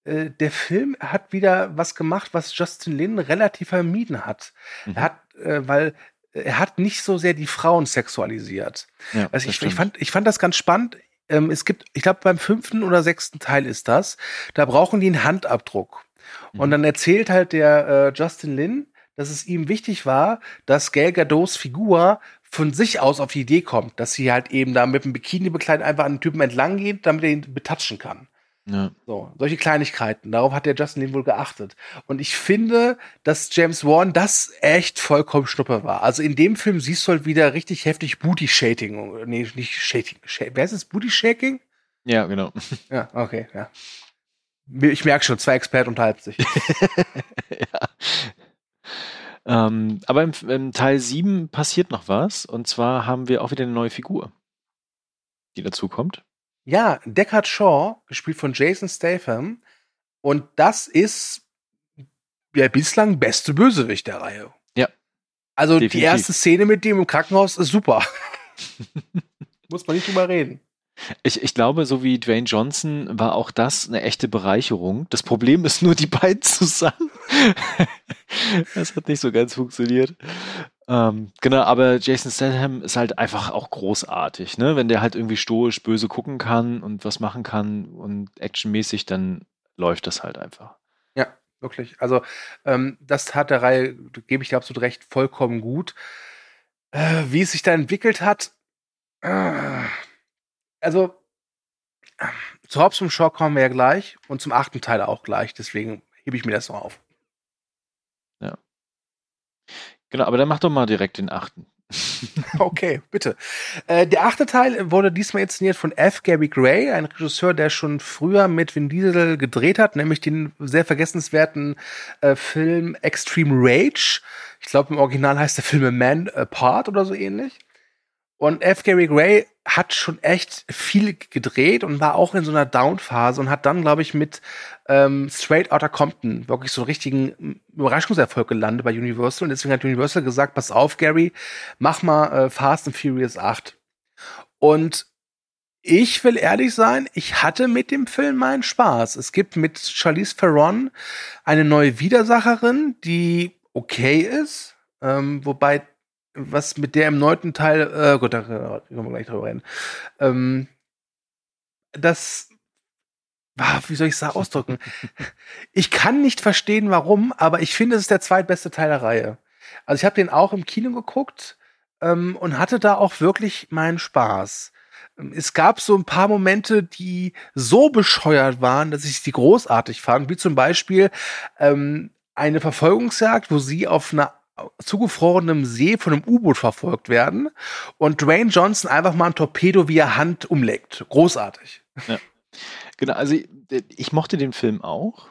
äh, der Film hat wieder was gemacht, was Justin Lin relativ vermieden hat. Mhm. Er hat, äh, weil er hat nicht so sehr die Frauen sexualisiert. Ja, Also ich, ich, fand, ich fand das ganz spannend. Ähm, es gibt, ich glaube, beim fünften oder sechsten Teil ist das, da brauchen die einen Handabdruck. Und Mhm. dann erzählt halt der äh, Justin Lin, dass es ihm wichtig war, dass Gal Gadots Figur von sich aus auf die Idee kommt, dass sie halt eben da mit dem Bikini bekleidet einfach an den Typen entlang geht, damit er ihn betatschen kann. Ja. So, solche Kleinigkeiten, darauf hat der Justin Lin wohl geachtet. Und ich finde, dass James Wan das echt vollkommen schnuppe war. Also in dem Film siehst du halt wieder richtig heftig Booty-Shaking. Nee, nicht Shaking. Sh Wer ist es? Booty-Shaking? Ja, genau. Ja, okay, ja. Ich merke schon, zwei Experten unterhalten sich. ja. Ähm, aber im, im, Teil 7 passiert noch was. Und zwar haben wir auch wieder eine neue Figur, die dazukommt. Ja, Deckard Shaw, gespielt von Jason Statham. Und das ist der bislang beste Bösewicht der Reihe. Ja. Also definitiv. die erste Szene mit dem im Krankenhaus ist super. Muss man nicht drüber reden. Ich, ich glaube, so wie Dwayne Johnson war auch das eine echte Bereicherung. Das Problem ist nur die beiden zusammen. das hat nicht so ganz funktioniert. Ähm, genau, aber Jason Statham ist halt einfach auch großartig, ne? Wenn der halt irgendwie stoisch böse gucken kann und was machen kann und actionmäßig, dann läuft das halt einfach. Ja, wirklich. Also ähm, das tat der Reihe, gebe ich dir absolut recht, vollkommen gut. Äh, wie es sich da entwickelt hat, äh, also zu Hobbs und Shaw kommen wir ja gleich und zum achten Teil auch gleich, deswegen hebe ich mir das noch auf. Ja. Genau, aber dann mach doch mal direkt den achten. okay, bitte. Äh, der achte Teil wurde diesmal inszeniert von F. Gary Gray, ein Regisseur, der schon früher mit Vin Diesel gedreht hat, nämlich den sehr vergessenswerten äh, Film Extreme Rage. Ich glaube, im Original heißt der Film A Man Apart oder so ähnlich. Und F. Gary Gray hat schon echt viel gedreht und war auch in so einer Down-Phase und hat dann, glaube ich, mit ähm, Straight Outta Compton wirklich so einen richtigen Überraschungserfolg gelandet bei Universal. Und deswegen hat Universal gesagt, pass auf, Gary, mach mal äh, Fast and Furious 8. Und ich will ehrlich sein, ich hatte mit dem Film meinen Spaß. Es gibt mit Charlize Theron eine neue Widersacherin, die okay ist, ähm, wobei was mit der im neunten Teil, äh, gut, da können wir gleich drüber reden. Ähm, das, ah, wie soll ich es ausdrücken? ich kann nicht verstehen, warum, aber ich finde, es ist der zweitbeste Teil der Reihe. Also ich habe den auch im Kino geguckt ähm, und hatte da auch wirklich meinen Spaß. Es gab so ein paar Momente, die so bescheuert waren, dass ich sie großartig fand, wie zum Beispiel ähm, eine Verfolgungsjagd, wo sie auf einer zugefrorenem See von einem U-Boot verfolgt werden und Dwayne Johnson einfach mal ein Torpedo via Hand umlegt. Großartig. Ja. Genau, also ich, ich mochte den Film auch.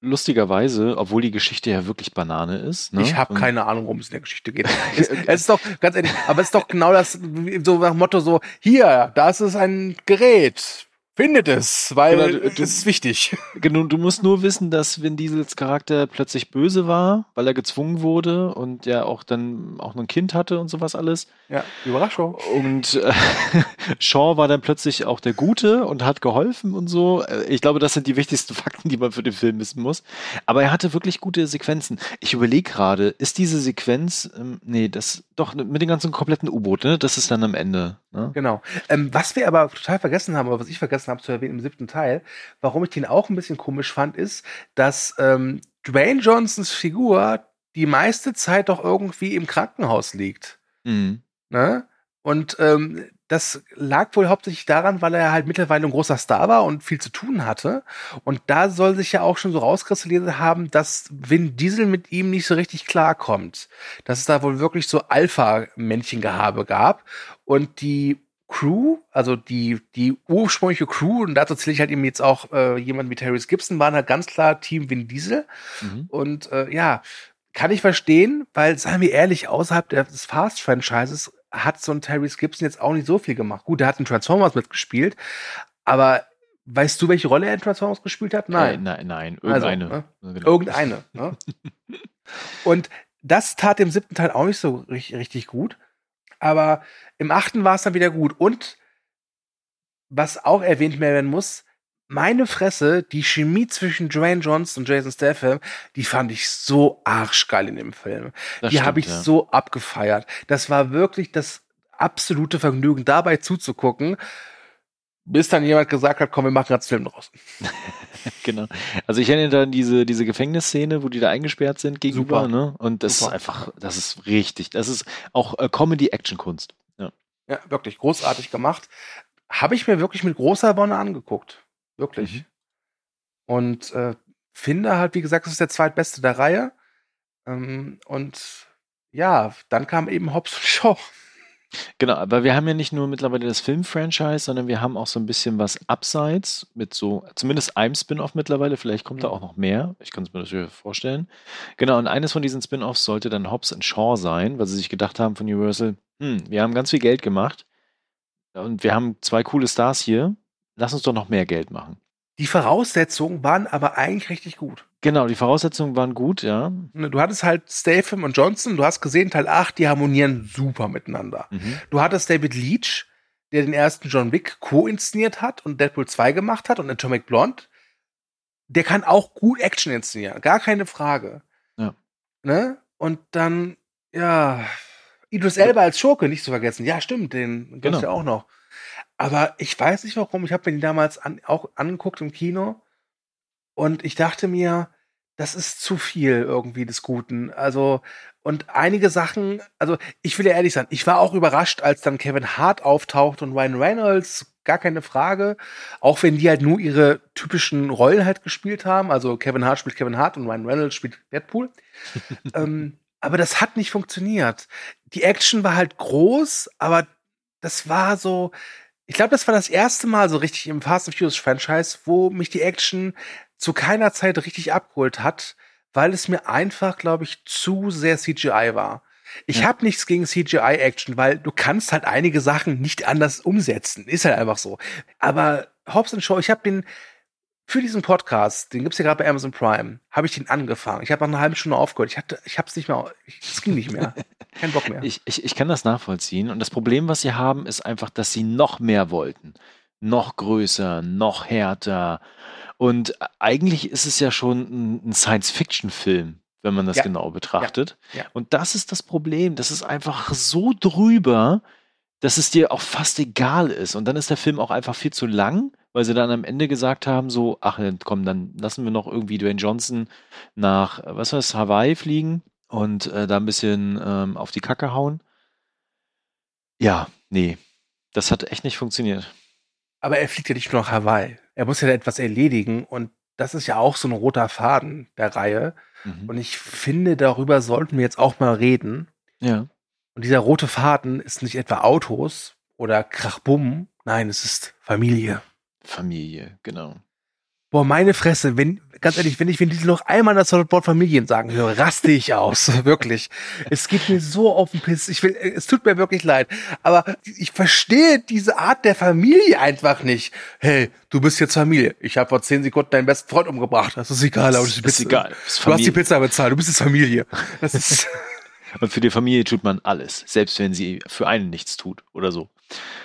Lustigerweise, obwohl die Geschichte ja wirklich Banane ist. Ne? Ich habe keine Ahnung, worum es in der Geschichte geht. es, es, ist doch, ganz ehrlich, aber es ist doch genau das, so nach Motto so, hier, das ist ein Gerät, Findet es, weil genau, du, es ist wichtig. Genau, du musst nur wissen, dass Vin Diesels Charakter plötzlich böse war, weil er gezwungen wurde und ja auch dann auch noch ein Kind hatte und sowas alles. Ja, Überraschung. Und äh, Shaw war dann plötzlich auch der Gute und hat geholfen und so. Äh, ich glaube, das sind die wichtigsten Fakten, die man für den Film wissen muss. Aber er hatte wirklich gute Sequenzen. Ich überlege gerade, ist diese Sequenz, ähm, nee, das doch mit dem ganzen kompletten U-Boot, ne? Das ist dann am Ende. Ne? Genau. Ähm, was wir aber total vergessen haben, oder was ich vergessen habe zu erwähnen im siebten Teil, warum ich den auch ein bisschen komisch fand, ist, dass ähm, Dwayne Johnsons Figur die meiste Zeit doch irgendwie im Krankenhaus liegt. Mhm. Ne? Und ähm, das lag wohl hauptsächlich daran, weil er halt mittlerweile ein großer Star war und viel zu tun hatte. Und da soll sich ja auch schon so rauskristallisiert haben, dass Vin Diesel mit ihm nicht so richtig klarkommt. Dass es da wohl wirklich so Alpha-Männchengehabe gab. Und die Crew, also die, die ursprüngliche Crew, und dazu zähle ich halt eben jetzt auch äh, jemand wie Terry Gibson, waren halt ganz klar Team Vin Diesel. Mhm. Und äh, ja, kann ich verstehen, weil, seien wir ehrlich, außerhalb des Fast-Franchises hat so ein Terry Gibson jetzt auch nicht so viel gemacht. Gut, er hat in Transformers mitgespielt, aber weißt du, welche Rolle er in Transformers gespielt hat? Nein. Äh, nein, nein, irgendeine. Also, ne? genau. Irgendeine. Ne? Und das tat dem siebten Teil auch nicht so richtig, richtig gut. Aber im achten war es dann wieder gut. Und was auch erwähnt werden muss, meine Fresse, die Chemie zwischen Dwayne Johnson und Jason Statham, die fand ich so arschgeil in dem Film. Das die habe ich ja. so abgefeiert. Das war wirklich das absolute Vergnügen, dabei zuzugucken, bis dann jemand gesagt hat, komm, wir machen jetzt Film draus. genau. Also ich erinnere an diese, diese Gefängnisszene, wo die da eingesperrt sind gegenüber, Super. ne? Und das Super. ist einfach, das ist richtig. Das ist auch äh, Comedy-Action-Kunst. Ja. ja, wirklich großartig gemacht. Habe ich mir wirklich mit großer Wonne angeguckt. Wirklich. Mhm. Und äh, finde halt, wie gesagt, das ist der zweitbeste der Reihe. Ähm, und ja, dann kam eben Hobbs und Shaw. Genau, aber wir haben ja nicht nur mittlerweile das Film-Franchise, sondern wir haben auch so ein bisschen was abseits mit so, zumindest einem Spin-off mittlerweile, vielleicht kommt da Mhm. auch noch mehr, ich kann es mir natürlich vorstellen. Genau, und eines von diesen Spin-offs sollte dann Hobbs and Shaw sein, weil sie sich gedacht haben von Universal, hm, wir haben ganz viel Geld gemacht und wir haben zwei coole Stars hier, lass uns doch noch mehr Geld machen. Die Voraussetzungen waren aber eigentlich richtig gut. Genau, die Voraussetzungen waren gut, ja. Ne, Du hattest halt Statham und Johnson, du hast gesehen, Teil 8, die harmonieren super miteinander. Mhm. Du hattest David Leach, der den ersten John Wick co-inszeniert hat und Deadpool 2 gemacht hat und Atomic Blonde. Der kann auch gut Action inszenieren, gar keine Frage. Ja. Ne? Und dann, ja, Idris Elba als Schurke, nicht zu vergessen. Ja, stimmt, den gibt's Genau. ja auch noch. Aber ich weiß nicht warum, ich habe mir den damals an, auch angeguckt im Kino und ich dachte mir, das ist zu viel irgendwie des Guten. Also, und einige Sachen, also ich will ja ehrlich sein, ich war auch überrascht, als dann Kevin Hart auftaucht und Ryan Reynolds, gar keine Frage. Auch wenn die halt nur ihre typischen Rollen halt gespielt haben. Also Kevin Hart spielt Kevin Hart und Ryan Reynolds spielt Deadpool. ähm, aber das hat nicht funktioniert. Die Action war halt groß, aber das war so, ich glaube, das war das erste Mal so richtig im Fast and Furious Franchise, wo mich die Action zu keiner Zeit richtig abgeholt hat, weil es mir einfach, glaube ich, zu sehr CGI war. Ich Ja. habe nichts gegen CGI-Action, weil du kannst halt einige Sachen nicht anders umsetzen. Ist halt einfach so. Aber Hobbs Shaw, ich habe den für diesen Podcast, den gibt's ja gerade bei Amazon Prime, habe ich den angefangen. Ich habe nach einer halben Stunde aufgehört. Ich hatte, ich habe es nicht mehr, es ging nicht mehr. Kein Bock mehr. Ich, ich, ich kann das nachvollziehen. Und das Problem, was sie haben, ist einfach, dass sie noch mehr wollten. Noch größer, noch härter. Und eigentlich ist es ja schon ein, Science-Fiction-Film, wenn man das Ja. genau betrachtet. Ja. Und das ist das Problem. Das ist einfach so drüber, dass es dir auch fast egal ist. Und dann ist der Film auch einfach viel zu lang, weil sie dann am Ende gesagt haben, so, ach komm, dann lassen wir noch irgendwie Dwayne Johnson nach, äh, was war Hawaii fliegen und äh, da ein bisschen ähm, auf die Kacke hauen. Ja, nee, das hat echt nicht funktioniert. Aber er fliegt ja nicht nur nach Hawaii. Er muss ja etwas erledigen und das ist ja auch so ein roter Faden der Reihe. Mhm. Und ich finde, darüber sollten wir jetzt auch mal reden. Ja. Und dieser rote Faden ist nicht etwa Autos oder Krachbumm. Nein, es ist Familie. Familie, genau. Boah, meine Fresse, wenn, ganz ehrlich, wenn ich Vin Diesel noch einmal das Wort Familien sagen höre, raste ich aus. Wirklich. Es geht mir so auf den Piss. Ich will, es tut mir wirklich leid. Aber ich verstehe diese Art der Familie einfach nicht. Hey, du bist jetzt Familie. Ich habe vor zehn Sekunden deinen besten Freund umgebracht. Das ist egal. Aber Das du ist egal. Ist Du hast die. Pizza bezahlt. Du bist jetzt Familie. Das ist Und für die Familie tut man alles, selbst wenn sie für einen nichts tut oder so.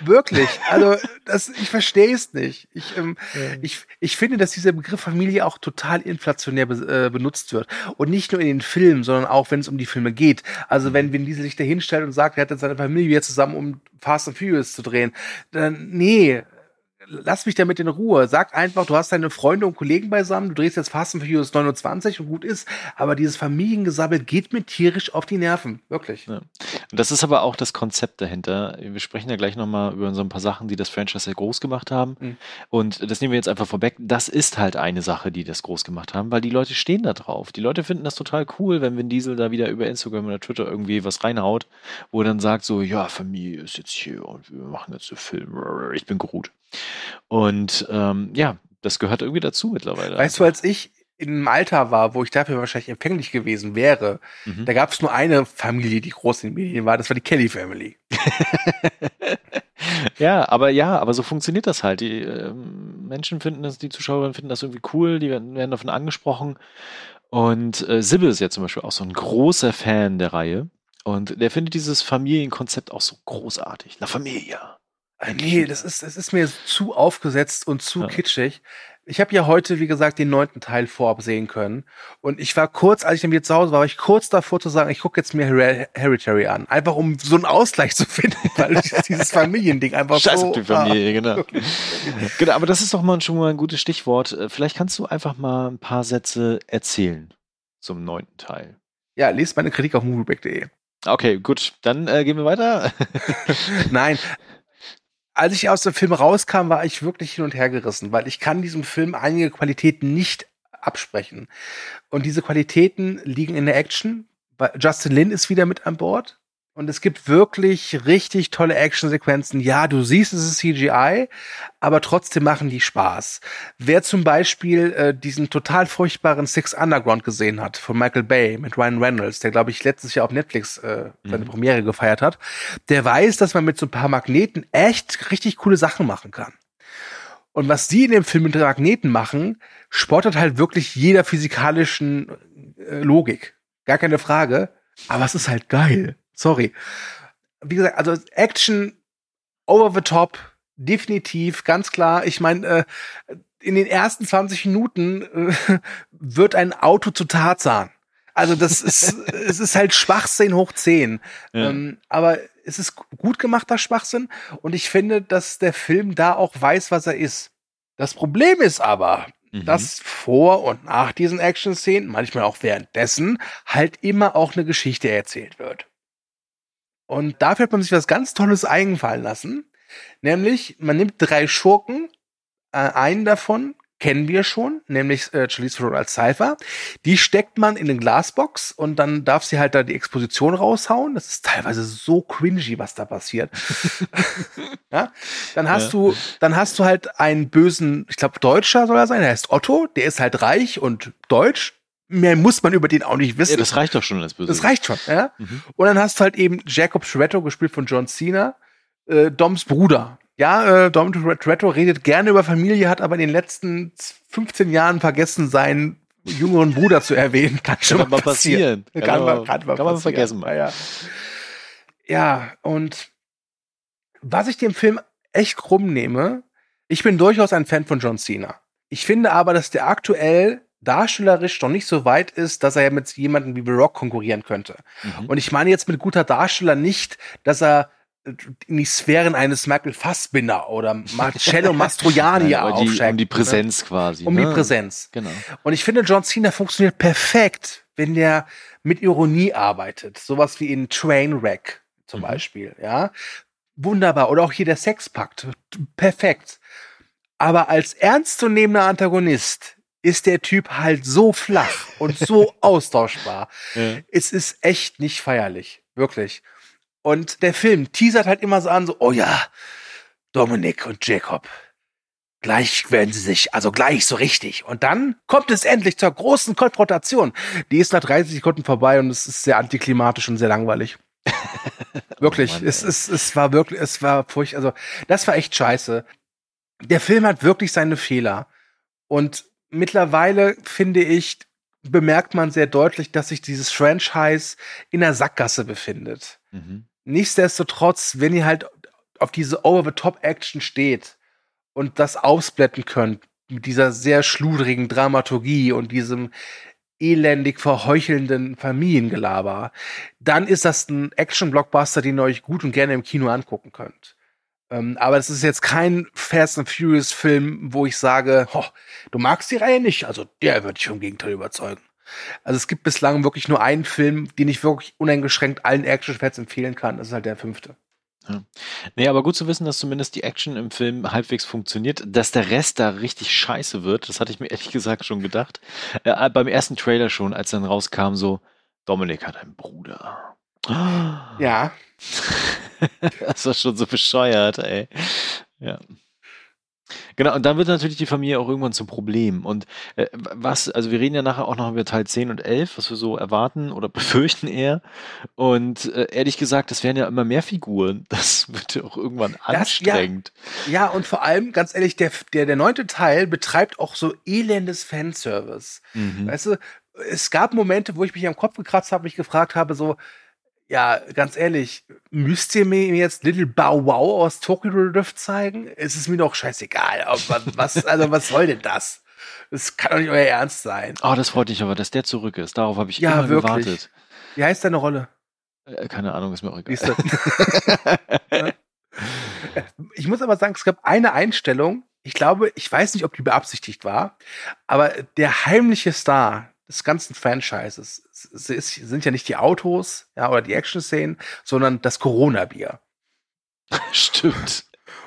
wirklich. Also, das, ich verstehe es nicht. Ich, ähm, Ich, ich finde, dass dieser Begriff Familie auch total inflationär be äh, benutzt wird. Und nicht nur in den Filmen, sondern auch, wenn es um die Filme geht. Also, wenn Vin Diesel sich da hinstellt und sagt, er hat jetzt seine Familie zusammen, um Fast and Furious zu drehen, dann, nee, lass mich damit in Ruhe. Sag einfach, du hast deine Freunde und Kollegen beisammen, du drehst jetzt Fast and Furious 29 und gut ist. Aber dieses Familiengesabbel geht mir tierisch auf die Nerven. Wirklich. Ja. Und das ist aber auch das Konzept dahinter. Wir sprechen ja gleich nochmal über so ein paar Sachen, die das Franchise sehr groß gemacht haben. Mhm. Und das nehmen wir jetzt einfach vorweg. Das ist halt eine Sache, die das groß gemacht haben, weil die Leute stehen da drauf. Die Leute finden das total cool, wenn Vin Diesel da wieder über Instagram oder Twitter irgendwie was reinhaut, wo er dann sagt so, ja, Familie ist jetzt hier und wir machen jetzt einen Film. Ich bin Groot. Und ähm, ja, das gehört irgendwie dazu mittlerweile. Weißt du, als ich in einem Alter war, wo ich dafür wahrscheinlich empfänglich gewesen wäre, Mhm. da gab es nur eine Familie, die groß in den Medien war, das war die Kelly Family. Ja, aber ja, aber so funktioniert das halt. Die ähm, Menschen finden das, die Zuschauer finden das irgendwie cool, die werden, werden davon angesprochen. Und äh, Sibbe ist ja zum Beispiel auch so ein großer Fan der Reihe. Und der findet dieses Familienkonzept auch so großartig. La Familia. Äh, Nee, das ist, das ist mir zu aufgesetzt und zu Ja. kitschig. Ich habe ja heute, wie gesagt, den neunten Teil vorab sehen können. Und ich war kurz, als ich dann wieder zu Hause war, war ich kurz davor zu sagen, ich gucke jetzt mir Her Hereditary an. Einfach um so einen Ausgleich zu finden, weil dieses Familiending einfach Scheiß so. auf die Familie, genau. genau. Aber das ist doch mal schon mal ein gutes Stichwort. Äh, Vielleicht kannst du einfach mal ein paar Sätze erzählen zum neunten Teil. Ja, lest meine Kritik auf movieback.de. Okay, gut. Dann äh, gehen wir weiter. Nein. Als ich aus dem Film rauskam, war ich wirklich hin und her gerissen, weil ich kann diesem Film einige Qualitäten nicht absprechen. Und diese Qualitäten liegen in der Action. Justin Lin ist wieder mit an Bord. Und es gibt wirklich richtig tolle Actionsequenzen. Ja, du siehst, es ist CGI, aber trotzdem machen die Spaß. Wer zum Beispiel äh, diesen total furchtbaren Six Underground gesehen hat von Michael Bay mit Ryan Reynolds, der glaube ich letztes Jahr auf Netflix äh, seine mhm. Premiere gefeiert hat, der weiß, dass man mit so ein paar Magneten echt richtig coole Sachen machen kann. Und was die in dem Film mit Magneten machen, spottet halt wirklich jeder physikalischen äh, Logik. Gar keine Frage. Aber es ist halt geil. Sorry. Wie gesagt, also Action over the top, definitiv, ganz klar. Ich meine, äh, in den ersten 20 Minuten äh, wird ein Auto zu Tarzan. Also das ist, es ist halt Schwachsinn hoch 10. Ja. Ähm, aber es ist gut gemachter Schwachsinn und ich finde, dass der Film da auch weiß, was er ist. Das Problem ist aber, mhm. dass vor und nach diesen Action-Szenen, manchmal auch währenddessen, halt immer auch eine Geschichte erzählt wird. Und dafür hat man sich was ganz Tolles eingefallen lassen. Nämlich, man nimmt drei Schurken, äh, einen davon kennen wir schon, nämlich äh, Charlize Theron als Cypher. Die steckt man in eine Glasbox und dann darf sie halt da die Exposition raushauen. Das ist teilweise so cringy, was da passiert. ja? Dann hast ja. du, dann hast du halt einen bösen, ich glaube Deutscher soll er sein, der heißt Otto, der ist halt reich und deutsch mehr muss man über den auch nicht wissen. Ja, das reicht doch schon als Böse. Das reicht schon, ja. Mhm. Und dann hast du halt eben Jacob Shretto, gespielt von John Cena, äh, Doms Bruder. Ja, äh, Dom Toretto redet gerne über Familie, hat aber in den letzten 15 Jahren vergessen, seinen jüngeren Bruder zu erwähnen. Kann schon kann mal passieren. passieren. Kann, man, kann, man, kann man vergessen. Mal. Ja. ja, und was ich dem Film echt krumm nehme, ich bin durchaus ein Fan von John Cena. Ich finde aber, dass der aktuell darstellerisch noch nicht so weit ist, dass er ja mit jemandem wie The Rock konkurrieren könnte. Mhm. Und ich meine jetzt mit guter Darsteller nicht, dass er in die Sphären eines Michael Fassbinder oder Marcello Mastroianni ja, aufsteigt. Um die Präsenz ne? quasi. Um ne? die Präsenz. Genau. Und ich finde, John Cena funktioniert perfekt, wenn der mit Ironie arbeitet. Sowas wie in Trainwreck zum mhm. Beispiel, ja. Wunderbar. Oder auch hier der Sexpakt. Perfekt. Aber als ernstzunehmender Antagonist ist der Typ halt so flach und so austauschbar. Ja. Es ist echt nicht feierlich. Wirklich. Und der Film teasert halt immer so an, so, oh ja, Dominik und Jacob, gleich werden sie sich, also gleich so richtig. Und dann kommt es endlich zur großen Konfrontation. Die ist nach 30 Sekunden vorbei und es ist sehr antiklimatisch und sehr langweilig. wirklich, oh Mann, es, es, es war wirklich, es war furcht, also das war echt scheiße. Der Film hat wirklich seine Fehler. Und mittlerweile finde ich, bemerkt man sehr deutlich, dass sich dieses Franchise in der Sackgasse befindet. Mhm. Nichtsdestotrotz, wenn ihr halt auf diese Over-the-Top-Action steht und das ausblätten könnt, mit dieser sehr schludrigen Dramaturgie und diesem elendig verheuchelnden Familiengelaber, dann ist das ein Action-Blockbuster, den ihr euch gut und gerne im Kino angucken könnt. Ähm, aber das ist jetzt kein Fast and Furious Film, wo ich sage, du magst die Reihe nicht, also der wird dich vom Gegenteil überzeugen. Also es gibt bislang wirklich nur einen Film, den ich wirklich uneingeschränkt allen Action-Fans empfehlen kann. Das ist halt der fünfte. Ja. Nee, aber gut zu wissen, dass zumindest die Action im Film halbwegs funktioniert. Dass der Rest da richtig scheiße wird, das hatte ich mir ehrlich gesagt schon gedacht. Äh, beim ersten Trailer schon, als dann rauskam, so, Dominik hat einen Bruder. Ja. das war schon so bescheuert, ey. Ja. Genau, und dann wird natürlich die Familie auch irgendwann zum Problem. Und äh, was, also wir reden ja nachher auch noch über Teil 10 und 11, was wir so erwarten oder befürchten eher. Und äh, ehrlich gesagt, das werden ja immer mehr Figuren. Das wird ja auch irgendwann anstrengend. Das, ja, ja, und vor allem, ganz ehrlich, der, der, der neunte Teil betreibt auch so elendes Fanservice. Mhm. Weißt du, es gab Momente, wo ich mich am Kopf gekratzt habe, mich gefragt habe, so, ja, ganz ehrlich, müsst ihr mir jetzt Little Bow Wow aus Tokyo Drift zeigen? Es ist mir doch scheißegal. Was, also was soll denn das? Das kann doch nicht euer Ernst sein. Oh, das freut mich aber, dass der zurück ist. Darauf habe ich ja, immer wirklich. gewartet. Wie heißt deine Rolle? Äh, keine Ahnung, ist mir auch egal. ich muss aber sagen, es gab eine Einstellung. Ich glaube, ich weiß nicht, ob die beabsichtigt war, aber der heimliche Star, des ganzen Franchises sind ja nicht die Autos ja, oder die Action-Szenen, sondern das Corona-Bier. Stimmt.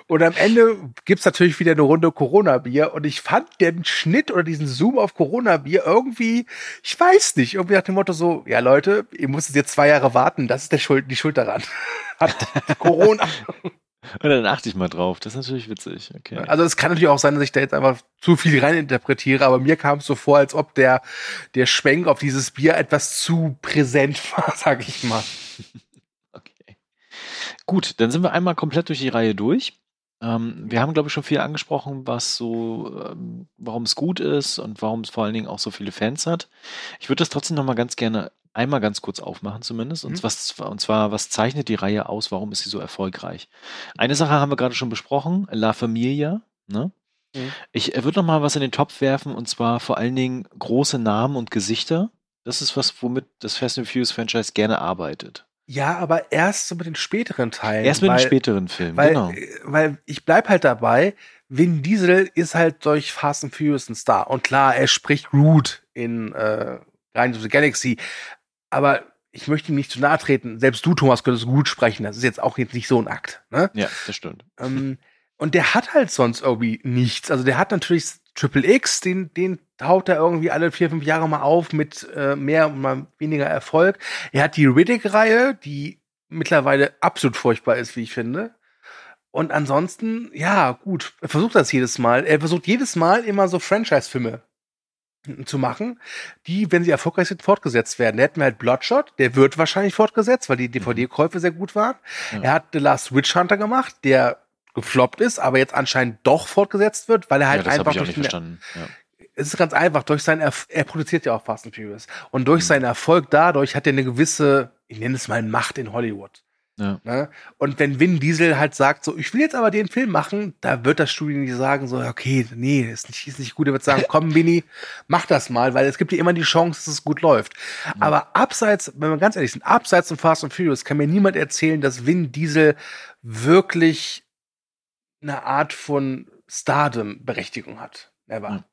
Und am Ende gibt's natürlich wieder eine Runde Corona-Bier. Und ich fand den Schnitt oder diesen Zoom auf Corona-Bier irgendwie, ich weiß nicht, irgendwie nach dem Motto so, ja Leute, ihr müsst jetzt zwei Jahre warten, das ist der Schuld, die Schuld daran. Hat Corona. Und dann achte ich mal drauf. Das ist natürlich witzig. Okay. Also es kann natürlich auch sein, dass ich da jetzt einfach zu viel reininterpretiere, aber mir kam es so vor, als ob der, der Schwenk auf dieses Bier etwas zu präsent war, sag ich mal. Okay. Gut, dann sind wir einmal komplett durch die Reihe durch. Ähm, wir haben, glaube ich, schon viel angesprochen, was so, ähm, warum es gut ist und warum es vor allen Dingen auch so viele Fans hat. Ich würde das trotzdem noch mal ganz gerne einmal ganz kurz aufmachen zumindest. Und, Mhm. was, und zwar, was zeichnet die Reihe aus? Warum ist sie so erfolgreich? Eine Sache haben wir gerade schon besprochen, La Familia. Ne? Mhm. Ich äh, würde noch mal was in den Topf werfen und zwar vor allen Dingen große Namen und Gesichter. Das ist was, womit das Fast and Furious Franchise gerne arbeitet. Ja, aber erst so mit den späteren Teilen. Erst mit weil, den späteren Filmen, weil, genau. äh, weil ich bleib halt dabei, Vin Diesel ist halt durch Fast and Furious ein Star. Und klar, er spricht Root in äh, Guardians of the Galaxy. Aber ich möchte ihm nicht zu nahe treten. Selbst du, Thomas, könntest gut sprechen. Das ist jetzt auch jetzt nicht so ein Akt. Ne? Ja, das stimmt. Ähm, und der hat halt sonst irgendwie nichts. Also der hat natürlich Triple X, den, den haut er irgendwie alle vier, fünf Jahre mal auf mit äh, mehr und mal weniger Erfolg. Er hat die Riddick-Reihe, die mittlerweile absolut furchtbar ist, wie ich finde. Und ansonsten, ja, gut, er versucht das jedes Mal. Er versucht jedes Mal immer so Franchise-Filme zu machen, die, wenn sie erfolgreich sind, fortgesetzt werden. Da hätten wir halt Bloodshot, der wird wahrscheinlich fortgesetzt, weil die DVD-Käufe sehr gut waren. Ja. Er hat The Last Witch Hunter gemacht, der gefloppt ist, aber jetzt anscheinend doch fortgesetzt wird, weil er halt ja, einfach durch nicht den, verstanden. Ja. es ist ganz einfach, durch seinen Erf er produziert ja auch Fast and Furious. Und durch Mhm. seinen Erfolg dadurch hat er eine gewisse, ich nenne es mal Macht in Hollywood. Ja. Ne? Und wenn Vin Diesel halt sagt, so, ich will jetzt aber den Film machen, da wird das Studio nicht sagen, so, okay, nee, ist nicht, ist nicht gut. Er wird sagen, komm, Vinny, mach das mal, weil es gibt ja immer die Chance, dass es gut läuft. Aber abseits, wenn wir ganz ehrlich sind, abseits von Fast and Furious kann mir niemand erzählen, dass Vin Diesel wirklich eine Art von Stardom-Berechtigung hat. Never. Ja.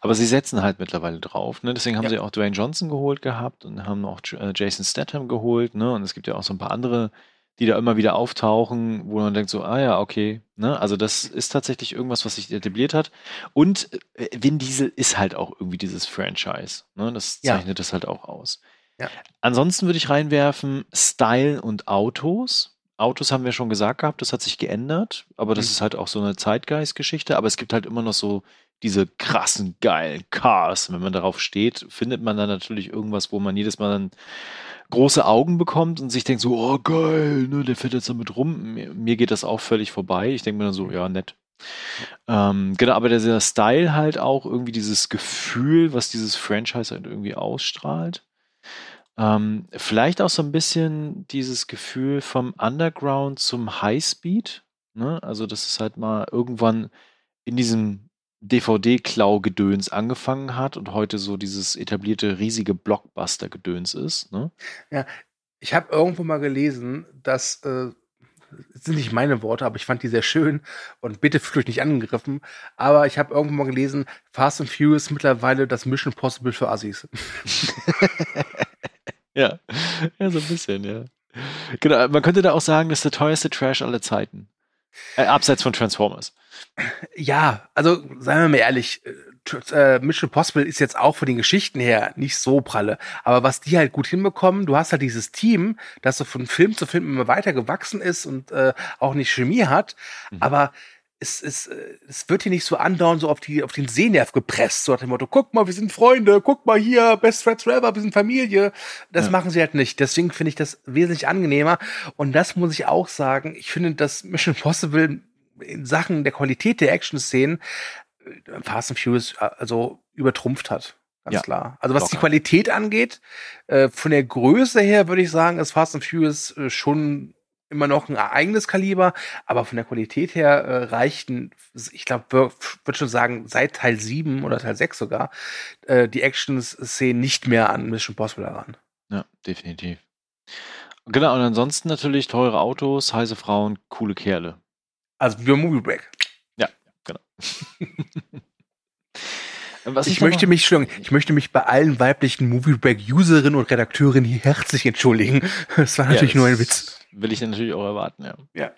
Aber sie setzen halt mittlerweile drauf. Ne? Deswegen haben Ja. sie auch Dwayne Johnson geholt gehabt und haben auch äh, Jason Statham geholt. Ne? Und es gibt ja auch so ein paar andere, die da immer wieder auftauchen, wo man denkt so, ah ja, okay. Ne? Also das ist tatsächlich irgendwas, was sich etabliert hat. Und äh, Vin Diesel ist halt auch irgendwie dieses Franchise. Ne? Das Ja. zeichnet das halt auch aus. Ja. Ansonsten würde ich reinwerfen Style und Autos. Autos haben wir schon gesagt gehabt, das hat sich geändert, aber das Mhm. ist halt auch so eine Zeitgeistgeschichte, aber es gibt halt immer noch so diese krassen, geilen Cars. Wenn man darauf steht, findet man dann natürlich irgendwas, wo man jedes Mal dann große Augen bekommt und sich denkt so, oh geil, ne, der fährt jetzt damit rum. Mir, geht das auch völlig vorbei. Ich denke mir dann so, ja, nett. Ähm, genau, aber dieser Style halt auch, irgendwie dieses Gefühl, was dieses Franchise halt irgendwie ausstrahlt. Ähm, vielleicht auch so ein bisschen dieses Gefühl vom Underground zum Highspeed. Ne? Also, dass es halt mal irgendwann in diesem DVD-Klau-Gedöns angefangen hat und heute so dieses etablierte riesige Blockbuster-Gedöns ist. Ne? Ich habe irgendwo mal gelesen, dass äh, das sind nicht meine Worte, aber ich fand die sehr schön und bitte fühlt euch nicht angegriffen. Aber ich habe irgendwo mal gelesen, Fast and Furious mittlerweile das Mission Possible für Assis. Ja. ja, so ein bisschen, ja. Genau, man könnte da auch sagen, das ist der teuerste Trash aller Zeiten. Äh, abseits von Transformers. Ja, also seien wir mal ehrlich, äh, äh, Mission Possible ist jetzt auch von den Geschichten her nicht so pralle. Aber was die halt gut hinbekommen, du hast halt dieses Team, das so von Film zu Film immer weiter gewachsen ist und äh, auch nicht Chemie hat, Mhm. aber es, es, äh, es wird hier nicht so andauernd so auf, die, auf den Sehnerv gepresst, so nach dem Motto, guck mal, wir sind Freunde, guck mal hier, Best Friends Forever, wir sind Familie. Das Ja. machen sie halt nicht. Deswegen finde ich das wesentlich angenehmer. Und das muss ich auch sagen, ich finde, dass Mission Possible in Sachen der Qualität der Action-Szenen äh, Fast and Furious äh, also übertrumpft hat. Ganz Ja, klar. Also was die locker. Qualität angeht, äh, von der Größe her würde ich sagen, ist Fast and Furious äh, schon immer noch ein eigenes Kaliber, aber von der Qualität her äh, reichten, ich glaube, würde schon sagen, seit Teil 7 oder Teil 6 sogar, äh, die Action-Szenen nicht mehr an Mission Possible heran. Ja, definitiv. Genau, und ansonsten natürlich teure Autos, heiße Frauen, coole Kerle. Also wie Movie Break. Genau. Was Ich möchte mich, ich möchte mich bei allen weiblichen Movie Break Userinnen und Redakteuren hier herzlich entschuldigen. Das war Ja, natürlich das nur ein Witz. Will ich dann natürlich auch erwarten, ja. Ja.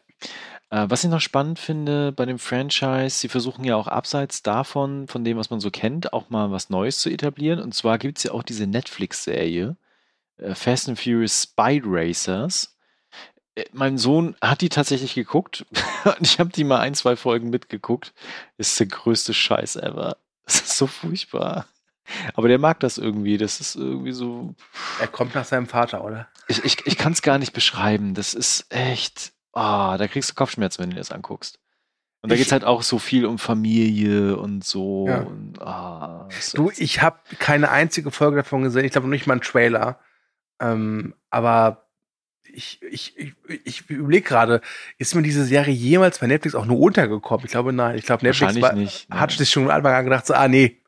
Äh, was ich noch spannend finde bei dem Franchise, sie versuchen ja auch abseits davon, von dem, was man so kennt, auch mal was Neues zu etablieren. Und zwar gibt es ja auch diese Netflix-Serie äh, Fast and Furious Spy Racers. Äh, mein Sohn hat die tatsächlich geguckt und ich habe die mal ein, zwei Folgen mitgeguckt. Ist der größte Scheiß ever. Das ist so furchtbar. Aber der mag das irgendwie. Das ist irgendwie so. Er kommt nach seinem Vater, oder? Ich, ich, ich kann es gar nicht beschreiben. Das ist echt. Ah, da kriegst du Kopfschmerzen, wenn du das anguckst. Und da geht es halt auch so viel um Familie und so. Ja. Und, ah, Du, ich habe keine einzige Folge davon gesehen. Ich glaube noch nicht mal einen Trailer. Ähm, aber ich, ich, ich, ich überlege gerade, ist mir diese Serie jemals bei Netflix auch nur untergekommen? Ich glaube, nein. Ich glaube, Netflix war, nicht. hat sich schon von Anfang an gedacht, so, ah, nee,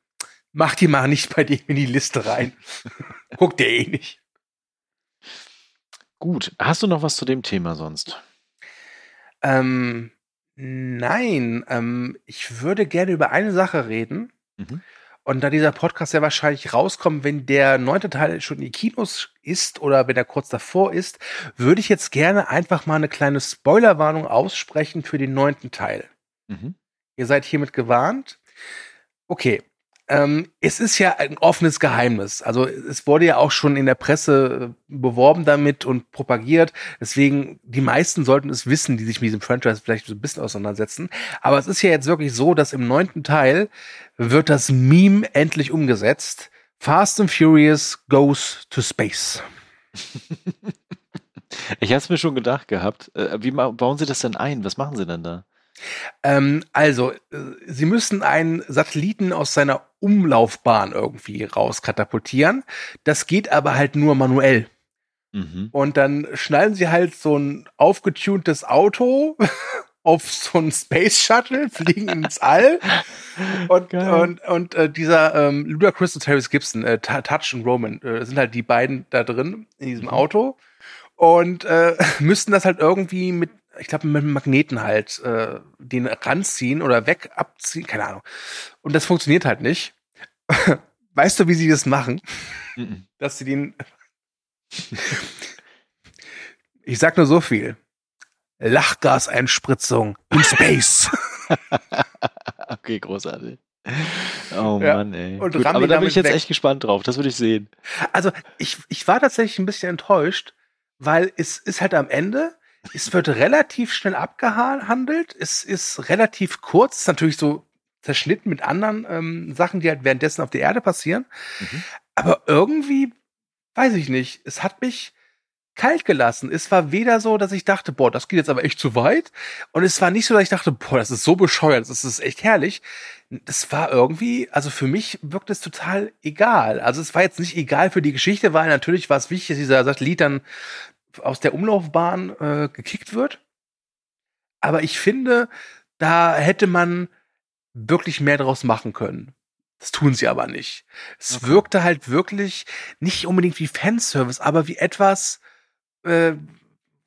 mach die mal nicht bei dem in die Liste rein. Guckt der eh nicht. Gut. Hast du noch was zu dem Thema sonst? Ähm, nein, ähm, ich würde gerne über eine Sache reden. Mhm. Und da dieser Podcast ja wahrscheinlich rauskommt, wenn der neunte Teil schon in die Kinos ist oder wenn er kurz davor ist, würde ich jetzt gerne einfach mal eine kleine Spoilerwarnung aussprechen für den neunten Teil. Mhm. Ihr seid hiermit gewarnt. Okay. Ähm, es ist ja ein offenes Geheimnis. Also es wurde ja auch schon in der Presse äh, beworben damit und propagiert. Deswegen, die meisten sollten es wissen, die sich mit diesem Franchise vielleicht so ein bisschen auseinandersetzen. Aber es ist ja jetzt wirklich so, dass im neunten Teil wird das Meme endlich umgesetzt. Fast and Furious goes to space. Ich habe es mir schon gedacht gehabt. Äh, Wie bauen Sie das denn ein? Was machen Sie denn da? Ähm, also, äh, sie müssen einen Satelliten aus seiner Umlaufbahn irgendwie rauskatapultieren. Das geht aber halt nur manuell. Mhm. Und dann schnallen sie halt so ein aufgetuntes Auto auf so ein Space Shuttle, fliegen ins All. Und, Geil. und, und äh, dieser ähm, Ludacris und Terrence Gibson, äh, Touch und Roman, äh, sind halt die beiden da drin in diesem Auto und äh, müssten das halt irgendwie mit, ich glaube, mit einem Magneten halt äh, den ranziehen oder weg abziehen, keine Ahnung. Und das funktioniert halt nicht. weißt du, wie sie das machen? Mhm. dass sie den. ich sag nur so viel. Lachgaseinspritzung in Space. Okay, großartig. Oh Ja, Mann, ey. und Gut, aber da bin ich jetzt weg. echt gespannt drauf. Das würde ich sehen. Also ich, ich war tatsächlich ein bisschen enttäuscht, weil es ist halt am Ende, es wird relativ schnell abgehandelt, es ist relativ kurz, ist natürlich so zerschnitten mit anderen ähm, Sachen, die halt währenddessen auf der Erde passieren. Mhm. Aber irgendwie, weiß ich nicht, es hat mich kalt gelassen. Es war weder so, dass ich dachte, boah, das geht jetzt aber echt zu weit. Und es war nicht so, dass ich dachte, boah, das ist so bescheuert, das ist echt herrlich. Das war irgendwie, also für mich wirkt es total egal. Also es war jetzt nicht egal für die Geschichte, weil natürlich war es wichtig, dass dieser Satellit dann aus der Umlaufbahn äh, gekickt wird. Aber ich finde, da hätte man wirklich mehr draus machen können. Das tun sie aber nicht. Es Okay. wirkte halt wirklich nicht unbedingt wie Fanservice, aber wie etwas, äh,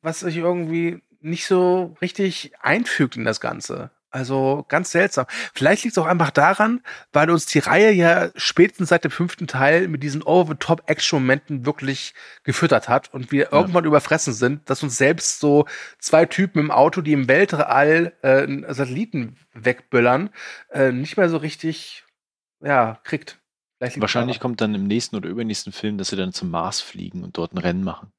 was sich irgendwie nicht so richtig einfügt in das Ganze. Also ganz seltsam. Vielleicht liegt es auch einfach daran, weil uns die Reihe ja spätestens seit dem fünften Teil mit diesen Over-the-Top-Action-Momenten wirklich gefüttert hat und wir irgendwann überfressen sind, dass uns selbst so zwei Typen im Auto, die im Weltall äh, einen Satelliten wegböllern, äh, nicht mehr so richtig ja, kriegt. Wahrscheinlich kommt dann im nächsten oder übernächsten Film, dass sie dann zum Mars fliegen und dort ein Rennen machen.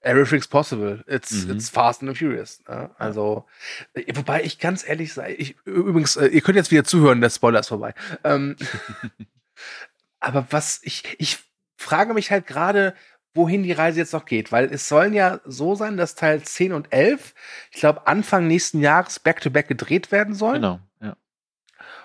Everything's possible. It's, Mhm. it's fast and furious. Ne? Also, äh, wobei ich ganz ehrlich sei, ich, übrigens, äh, ihr könnt jetzt wieder zuhören, der Spoiler ist vorbei. Ähm, aber was ich, ich frage mich halt gerade, wohin die Reise jetzt noch geht, weil es sollen ja so sein, dass Teil 10 und 11, ich glaube, Anfang nächsten Jahres back-to-back gedreht werden sollen. Genau.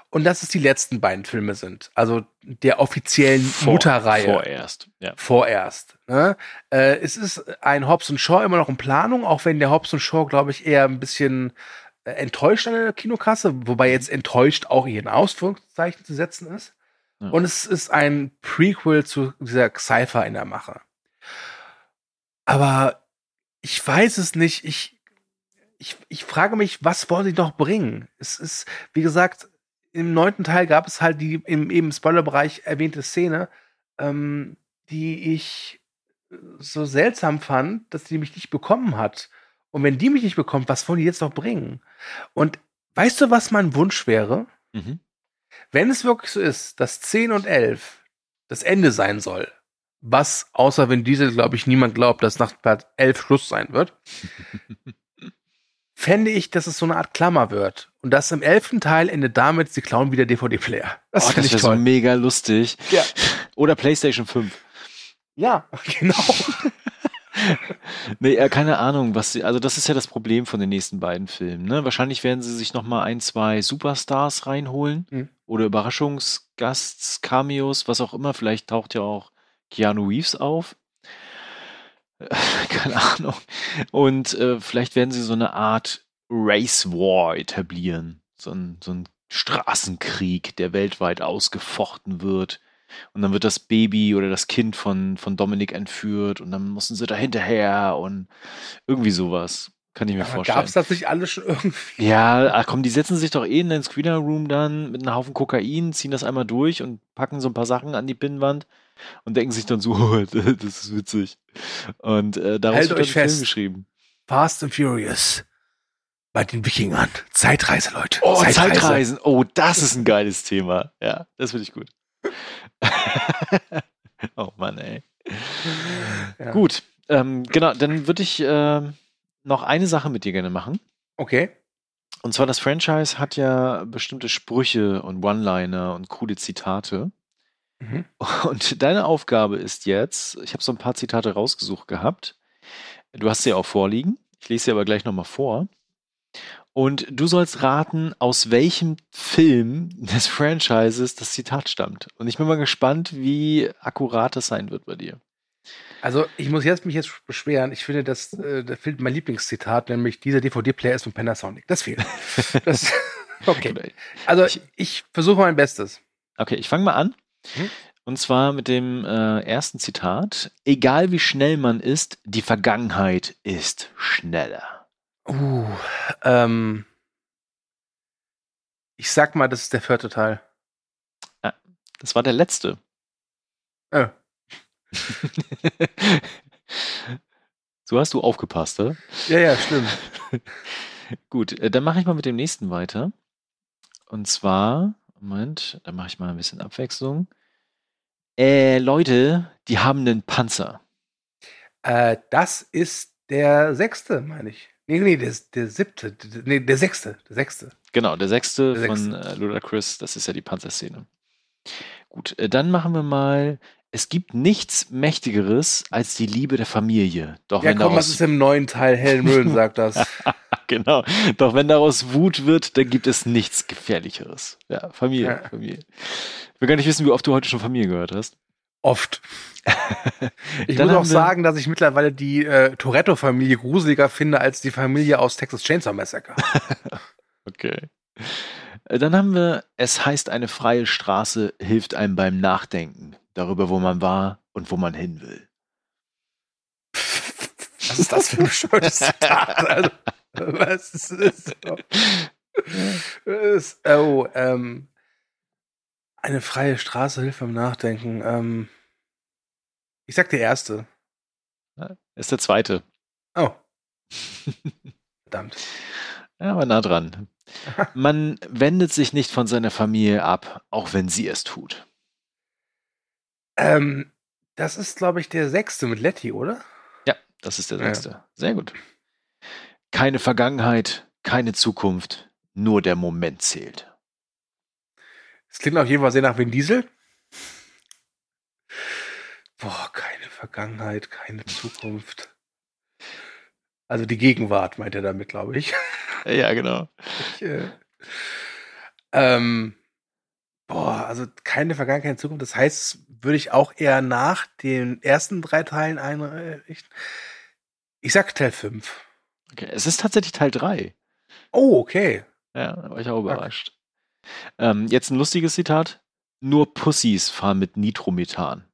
Und dass es die letzten beiden Filme sind. Also der offiziellen Vor- Mutterreihe. Vorerst, ja. vorerst. Ne? Äh, es ist ein Hobbs Shaw immer noch in Planung, auch wenn der Hobbs Shaw, glaube ich, eher ein bisschen äh, enttäuscht an der Kinokasse, wobei jetzt enttäuscht auch hier in Ausführungszeichen zu setzen ist. Ja. Und es ist ein Prequel zu dieser Cypher in der Mache. Aber ich weiß es nicht. Ich, ich, ich frage mich, was wollen sie noch bringen? Es ist, wie gesagt, im neunten Teil gab es halt die im eben Spoilerbereich erwähnte Szene, ähm, die ich so seltsam fand, dass die mich nicht bekommen hat. Und wenn die mich nicht bekommt, was wollen die jetzt noch bringen? Und weißt du, was mein Wunsch wäre? Mhm. Wenn es wirklich so ist, dass 10 und 11 das Ende sein soll, was außer wenn diese, glaube ich, niemand glaubt, dass nach Part 11 Schluss sein wird, fände ich, dass es so eine Art Klammer wird. Und das im elften Teil endet damit, sie klauen wieder DVD-Player. Das, oh, finde das ich toll. so mega lustig. Ja. Oder PlayStation 5. ja, genau. Nee, äh, keine Ahnung, was sie, also das ist ja das Problem von den nächsten beiden Filmen, ne? Wahrscheinlich werden sie sich noch mal ein, zwei Superstars reinholen Mhm. oder Überraschungsgasts, Cameos, was auch immer. Vielleicht taucht ja auch Keanu Reeves auf. Keine Ahnung. Und äh, vielleicht werden sie so eine Art Race War etablieren. So ein, so ein Straßenkrieg, der weltweit ausgefochten wird. Und dann wird das Baby oder das Kind von, von Dominik entführt und dann müssen sie da hinterher und irgendwie sowas. Kann ich mir vorstellen. Gab es das nicht alles schon irgendwie? Ja, ach komm, die setzen sich doch eh in den Screener Room dann mit einem Haufen Kokain, ziehen das einmal durch und packen so ein paar Sachen an die Pinnwand und denken sich dann so, oh, das ist witzig. Und äh, daraus Hält wird euch ein Film fest. geschrieben. Fast and Furious. Bei den Wikingern. Zeitreise, Leute. Oh, Zeitreisen. Oh, das ist ein geiles Thema. Ja, das finde ich gut. oh Mann, ey. Ja. Gut, ähm, genau, dann würde ich ähm, noch eine Sache mit dir gerne machen. Okay. Und zwar das Franchise hat ja bestimmte Sprüche und One-Liner und coole Zitate. Mhm. Und deine Aufgabe ist jetzt, ich habe so ein paar Zitate rausgesucht gehabt. Du hast sie auch vorliegen. Ich lese sie aber gleich nochmal vor. Und du sollst raten, aus welchem Film des Franchises das Zitat stammt. Und ich bin mal gespannt, wie akkurat das sein wird bei dir. Also, ich muss jetzt mich jetzt beschweren. Ich finde, das, äh, da fehlt mein Lieblingszitat, nämlich dieser DVD-Player ist von Panasonic. Das fehlt. Das, okay. Also, Ich- ich versuche mein Bestes. Okay, ich fange mal an. Mhm. Und zwar mit dem äh, ersten Zitat. Egal wie schnell man ist, die Vergangenheit ist schneller. Uh, ähm, ich sag mal, das ist der vierte Teil. Das war der letzte. Äh, so hast du aufgepasst, oder? ja, ja, stimmt. Gut, äh, dann mache ich mal mit dem nächsten weiter. Und zwar, Moment, da mache ich mal ein bisschen Abwechslung. Äh, Leute, die haben einen Panzer. Äh, das ist der sechste, meine ich. Nee, nee, der, der siebte. Nee, der sechste. Der sechste. Genau, der sechste Der von äh, Ludacris, das ist ja die Panzerszene. Gut, äh, dann machen wir mal. Es gibt nichts Mächtigeres als die Liebe der Familie. Doch Ja, wenn komm, was ist im neuen Teil? Helen Mirren sagt das. genau, doch wenn daraus Wut wird, dann gibt es nichts Gefährlicheres. Ja, Familie, Ja. Familie. Ich will gar nicht wissen, wie oft du heute schon Familie gehört hast. Oft. Ich muss auch sagen, dass ich mittlerweile die äh, Toretto-Familie gruseliger finde als die Familie aus Texas Chainsaw Massacre. Okay. Äh, Dann haben wir, es heißt, eine freie Straße hilft einem beim Nachdenken darüber, wo man war und wo man hin will. Was ist das für ein bescheuertes Zitat? Also, was ist das? Es- Oh, ähm, eine freie Straße hilft beim Nachdenken. Ähm, ich sag der erste. Ist der zweite. Oh. Verdammt. Ja, aber nah dran. Man wendet sich nicht von seiner Familie ab, auch wenn sie es tut. Ähm, das ist, glaube ich, der sechste mit Letty, oder? Ja, das ist der Ja. sechste. Sehr gut. Keine Vergangenheit, keine Zukunft, nur der Moment zählt. Es klingt auf jeden Fall sehr nach Vin Diesel. Boah, keine Vergangenheit, keine Zukunft. Also die Gegenwart meint er damit, glaube ich. Ja, genau. ich äh, ähm, boah, also keine Vergangenheit, keine Zukunft. Das heißt, würde ich auch eher nach den ersten drei Teilen einrichten. Ich sag Teil 5. Okay. Es ist tatsächlich Teil 3. Oh, okay. Ja, da war ich auch überrascht. Ähm, jetzt ein lustiges Zitat. Nur Pussys fahren mit Nitromethan.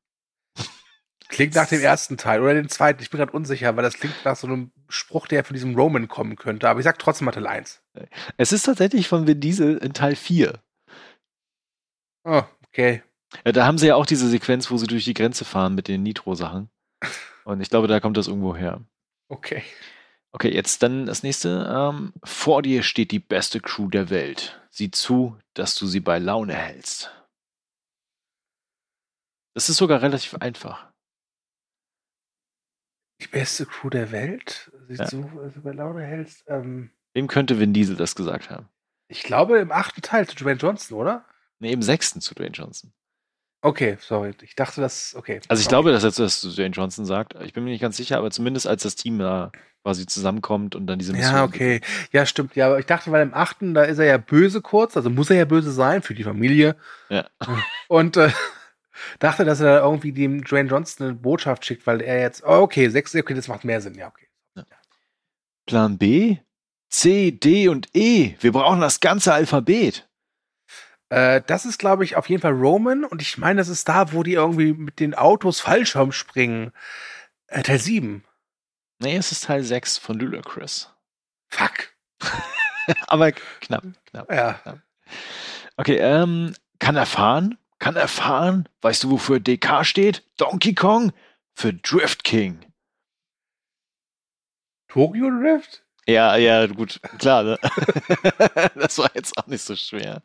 Klingt nach dem ersten Teil oder dem zweiten. Ich bin gerade unsicher, weil das klingt nach so einem Spruch, der von diesem Roman kommen könnte. Aber ich sag trotzdem mal Teil 1. Es ist tatsächlich von Vin Diesel in Teil 4. Oh, okay. Ja, da haben sie ja auch diese Sequenz, wo sie durch die Grenze fahren mit den Nitro-Sachen. Und ich glaube, da kommt das irgendwo her. Okay. Okay, jetzt dann das nächste. Ähm, vor dir steht die beste Crew der Welt. Sieh zu, dass du sie bei Laune hältst. Das ist sogar relativ einfach. Die beste Crew der Welt? Siehst Ja. du, was du bei Laune hältst? Ähm, Wem könnte Vin Diesel das gesagt haben? ich glaube im achten Teil zu Dwayne Johnson, oder? Nee, im sechsten zu Dwayne Johnson. Okay, sorry. Ich dachte, das. Okay. Also ich okay. glaube, dass er das Dwayne Johnson sagt. Ich bin mir nicht ganz sicher, aber zumindest als das Team da quasi zusammenkommt und dann diese Mission. Ja, okay. Ja, stimmt. Ja, aber ich dachte, weil im achten, da ist er ja böse kurz, also muss er ja böse sein für die Familie. Ja. Und äh, dachte, dass er da irgendwie dem Dwayne Johnson eine Botschaft schickt, weil er jetzt. Oh, okay, sechs, okay, das macht mehr Sinn, ja, okay. Plan B? C, D und E. Wir brauchen das ganze Alphabet. Äh, das ist, glaube ich, auf jeden Fall Roman und ich meine, das ist da, wo die irgendwie mit den Autos Fallschirm springen. Äh, Teil 7. Nee, es ist Teil 6 von Ludacris. Fuck. aber knapp, knapp. Ja. Okay, ähm, kann er fahren? Kann er fahren? Weißt du, wofür DK steht? Donkey Kong? Für Drift King. Tokyo Drift? Ja, ja, gut, klar, ne? das war jetzt auch nicht so schwer.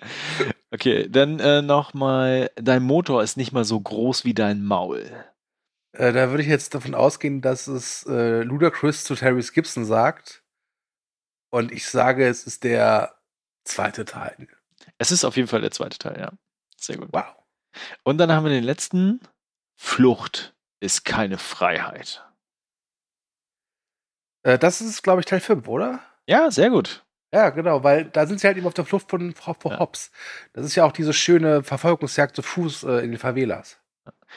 Okay, dann äh, nochmal, dein Motor ist nicht mal so groß wie dein Maul. Äh, da würde ich jetzt davon ausgehen, dass es äh, Ludacris zu Terry Gibson sagt. Und ich sage, es ist der zweite Teil. Es ist auf jeden Fall der zweite Teil, ja. Sehr gut. Wow. Und dann haben wir den letzten. Flucht ist keine Freiheit. Äh, das ist, glaube ich, Teil 5, oder? Ja, sehr gut. Ja, genau, weil da sind sie halt eben auf der Flucht von Frau Ja. Hobbs. Das ist ja auch diese schöne Verfolgungsjagd zu Fuß äh, in den Favelas.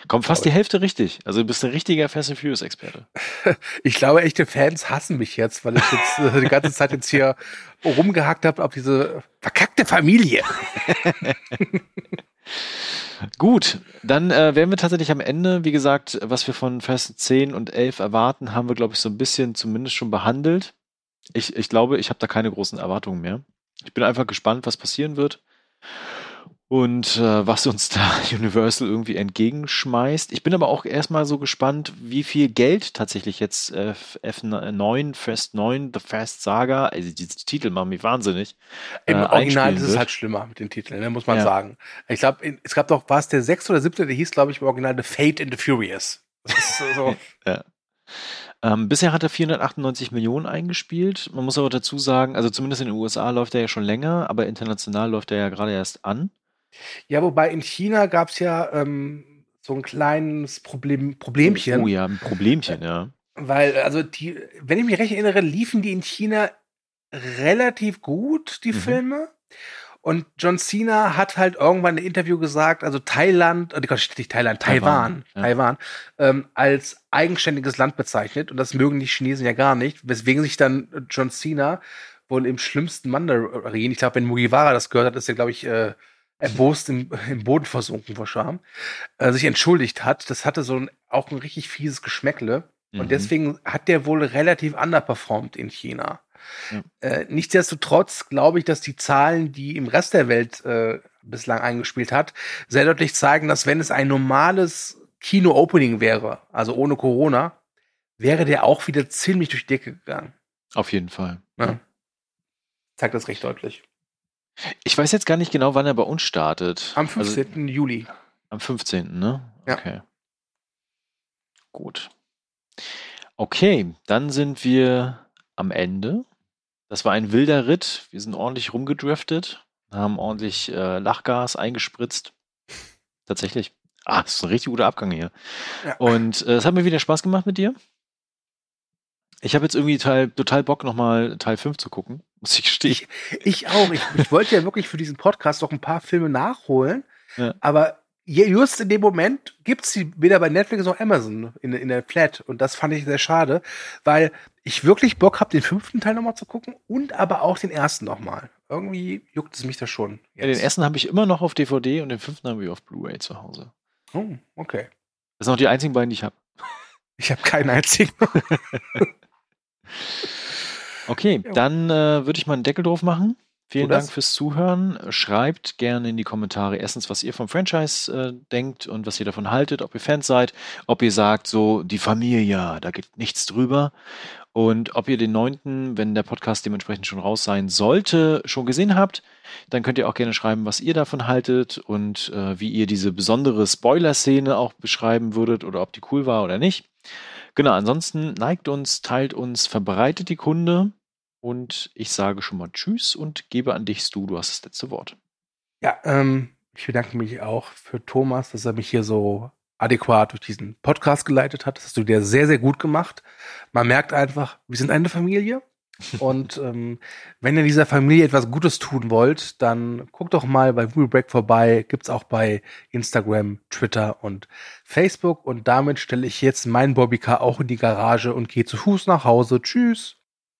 Kommt fast die Hälfte richtig. Also du bist ein richtiger Fast and Furious Experte. Ich glaube, echte Fans hassen mich jetzt, weil ich jetzt äh, die ganze Zeit jetzt hier rumgehackt habe auf diese verkackte Familie. Gut, dann äh, wären wir tatsächlich am Ende. Wie gesagt, was wir von Fast 10 und 11 erwarten, haben wir, glaube ich, so ein bisschen zumindest schon behandelt. Ich, ich glaube, ich habe da keine großen Erwartungen mehr. Ich bin einfach gespannt, was passieren wird und äh, was uns da Universal irgendwie entgegenschmeißt. Ich bin aber auch erstmal so gespannt, wie viel Geld tatsächlich jetzt äh, F9, Fast 9, The Fast Saga, also diese Titel machen mich wahnsinnig. Im äh, Original ist es wird. halt schlimmer mit den Titeln, ne, muss man Ja. sagen. Ich glaube, es gab doch, war es der sechste oder siebte, der hieß, glaube ich, im Original The Fate in the Furious. So, Ähm, bisher hat er 498 Millionen eingespielt. Man muss aber dazu sagen, also zumindest in den USA läuft er ja schon länger, aber international läuft er ja gerade erst an. Ja, wobei in China gab es ja ähm, so ein kleines Problem, Problemchen. Oh ja, ein Problemchen, ja. Weil, also die, wenn ich mich recht erinnere, liefen die in China relativ gut, die Mhm. Filme. Und John Cena hat halt irgendwann in einem Interview gesagt, also Thailand, äh, nicht Thailand, Taiwan, Taiwan, ja. Taiwan, ähm, als eigenständiges Land bezeichnet. Und das mögen die Chinesen ja gar nicht, weswegen sich dann John Cena wohl im schlimmsten Mandarin, ich glaube, wenn Mugiwara das gehört hat, ist er, glaube ich, äh, erbost im, im Boden versunken vor Scham, äh, sich entschuldigt hat. Das hatte so ein, auch ein richtig fieses Geschmäckle. Mhm. Und deswegen hat der wohl relativ underperformed in China. Ja. Äh, nichtsdestotrotz glaube ich, dass die Zahlen, die im Rest der Welt äh, bislang eingespielt hat, sehr deutlich zeigen, dass wenn es ein normales Kino-Opening wäre, also ohne Corona, wäre der auch wieder ziemlich durch die Decke gegangen. Auf jeden Fall. Ne? Zeigt das recht deutlich. Ich weiß jetzt gar nicht genau, wann er bei uns startet. Am Also, 15. Juli. am 15., ne? Ja. Okay. Gut. Okay, dann sind wir am Ende. Das war ein wilder Ritt. Wir sind ordentlich rumgedriftet, haben ordentlich äh, Lachgas eingespritzt. Tatsächlich. Ah, das ist ein richtig guter Abgang hier. Ja. Und äh, es hat mir wieder Spaß gemacht mit dir. Ich habe jetzt irgendwie Teil, total Bock, nochmal Teil 5 zu gucken. Muss ich gestehen. Ich, ich auch. Ich, ich wollte ja wirklich für diesen Podcast noch ein paar Filme nachholen, Ja. aber just in dem Moment gibt's sie weder bei Netflix noch Amazon in, in der Flat. Und das fand ich sehr schade, weil ich wirklich Bock habe, den fünften Teil nochmal zu gucken und aber auch den ersten nochmal. Irgendwie juckt es mich da schon. Ja, den ersten habe ich immer noch auf DVD und den fünften habe ich auf Blu-ray zu Hause. Oh, okay. Das sind auch die einzigen beiden, die ich habe. Ich habe keinen einzigen. Okay, Jo. dann äh, würde ich mal einen Deckel drauf machen. Vielen. Dank fürs Zuhören. Schreibt gerne in die Kommentare erstens, was ihr vom Franchise äh, denkt und was ihr davon haltet, ob ihr Fans seid, ob ihr sagt, so die Familie, da geht nichts drüber. Und ob ihr den neunten, wenn der Podcast dementsprechend schon raus sein sollte, schon gesehen habt, dann könnt ihr auch gerne schreiben, was ihr davon haltet und äh, wie ihr diese besondere Spoiler-Szene auch beschreiben würdet oder ob die cool war oder nicht. Genau, ansonsten neigt uns, teilt uns, verbreitet die Kunde und ich sage schon mal Tschüss und gebe an dich, Stu, du hast das letzte Wort. Ja, ähm, ich bedanke mich auch für Thomas, dass er mich hier so adäquat durch diesen Podcast geleitet hat. Das hast du dir sehr, sehr gut gemacht. Man merkt einfach, wir sind eine Familie. Und ähm, wenn ihr dieser Familie etwas Gutes tun wollt, dann guckt doch mal bei Movie Break vorbei. Gibt's auch bei Instagram, Twitter und Facebook. Und damit stelle ich jetzt mein Bobbycar auch in die Garage und gehe zu Fuß nach Hause. Tschüss.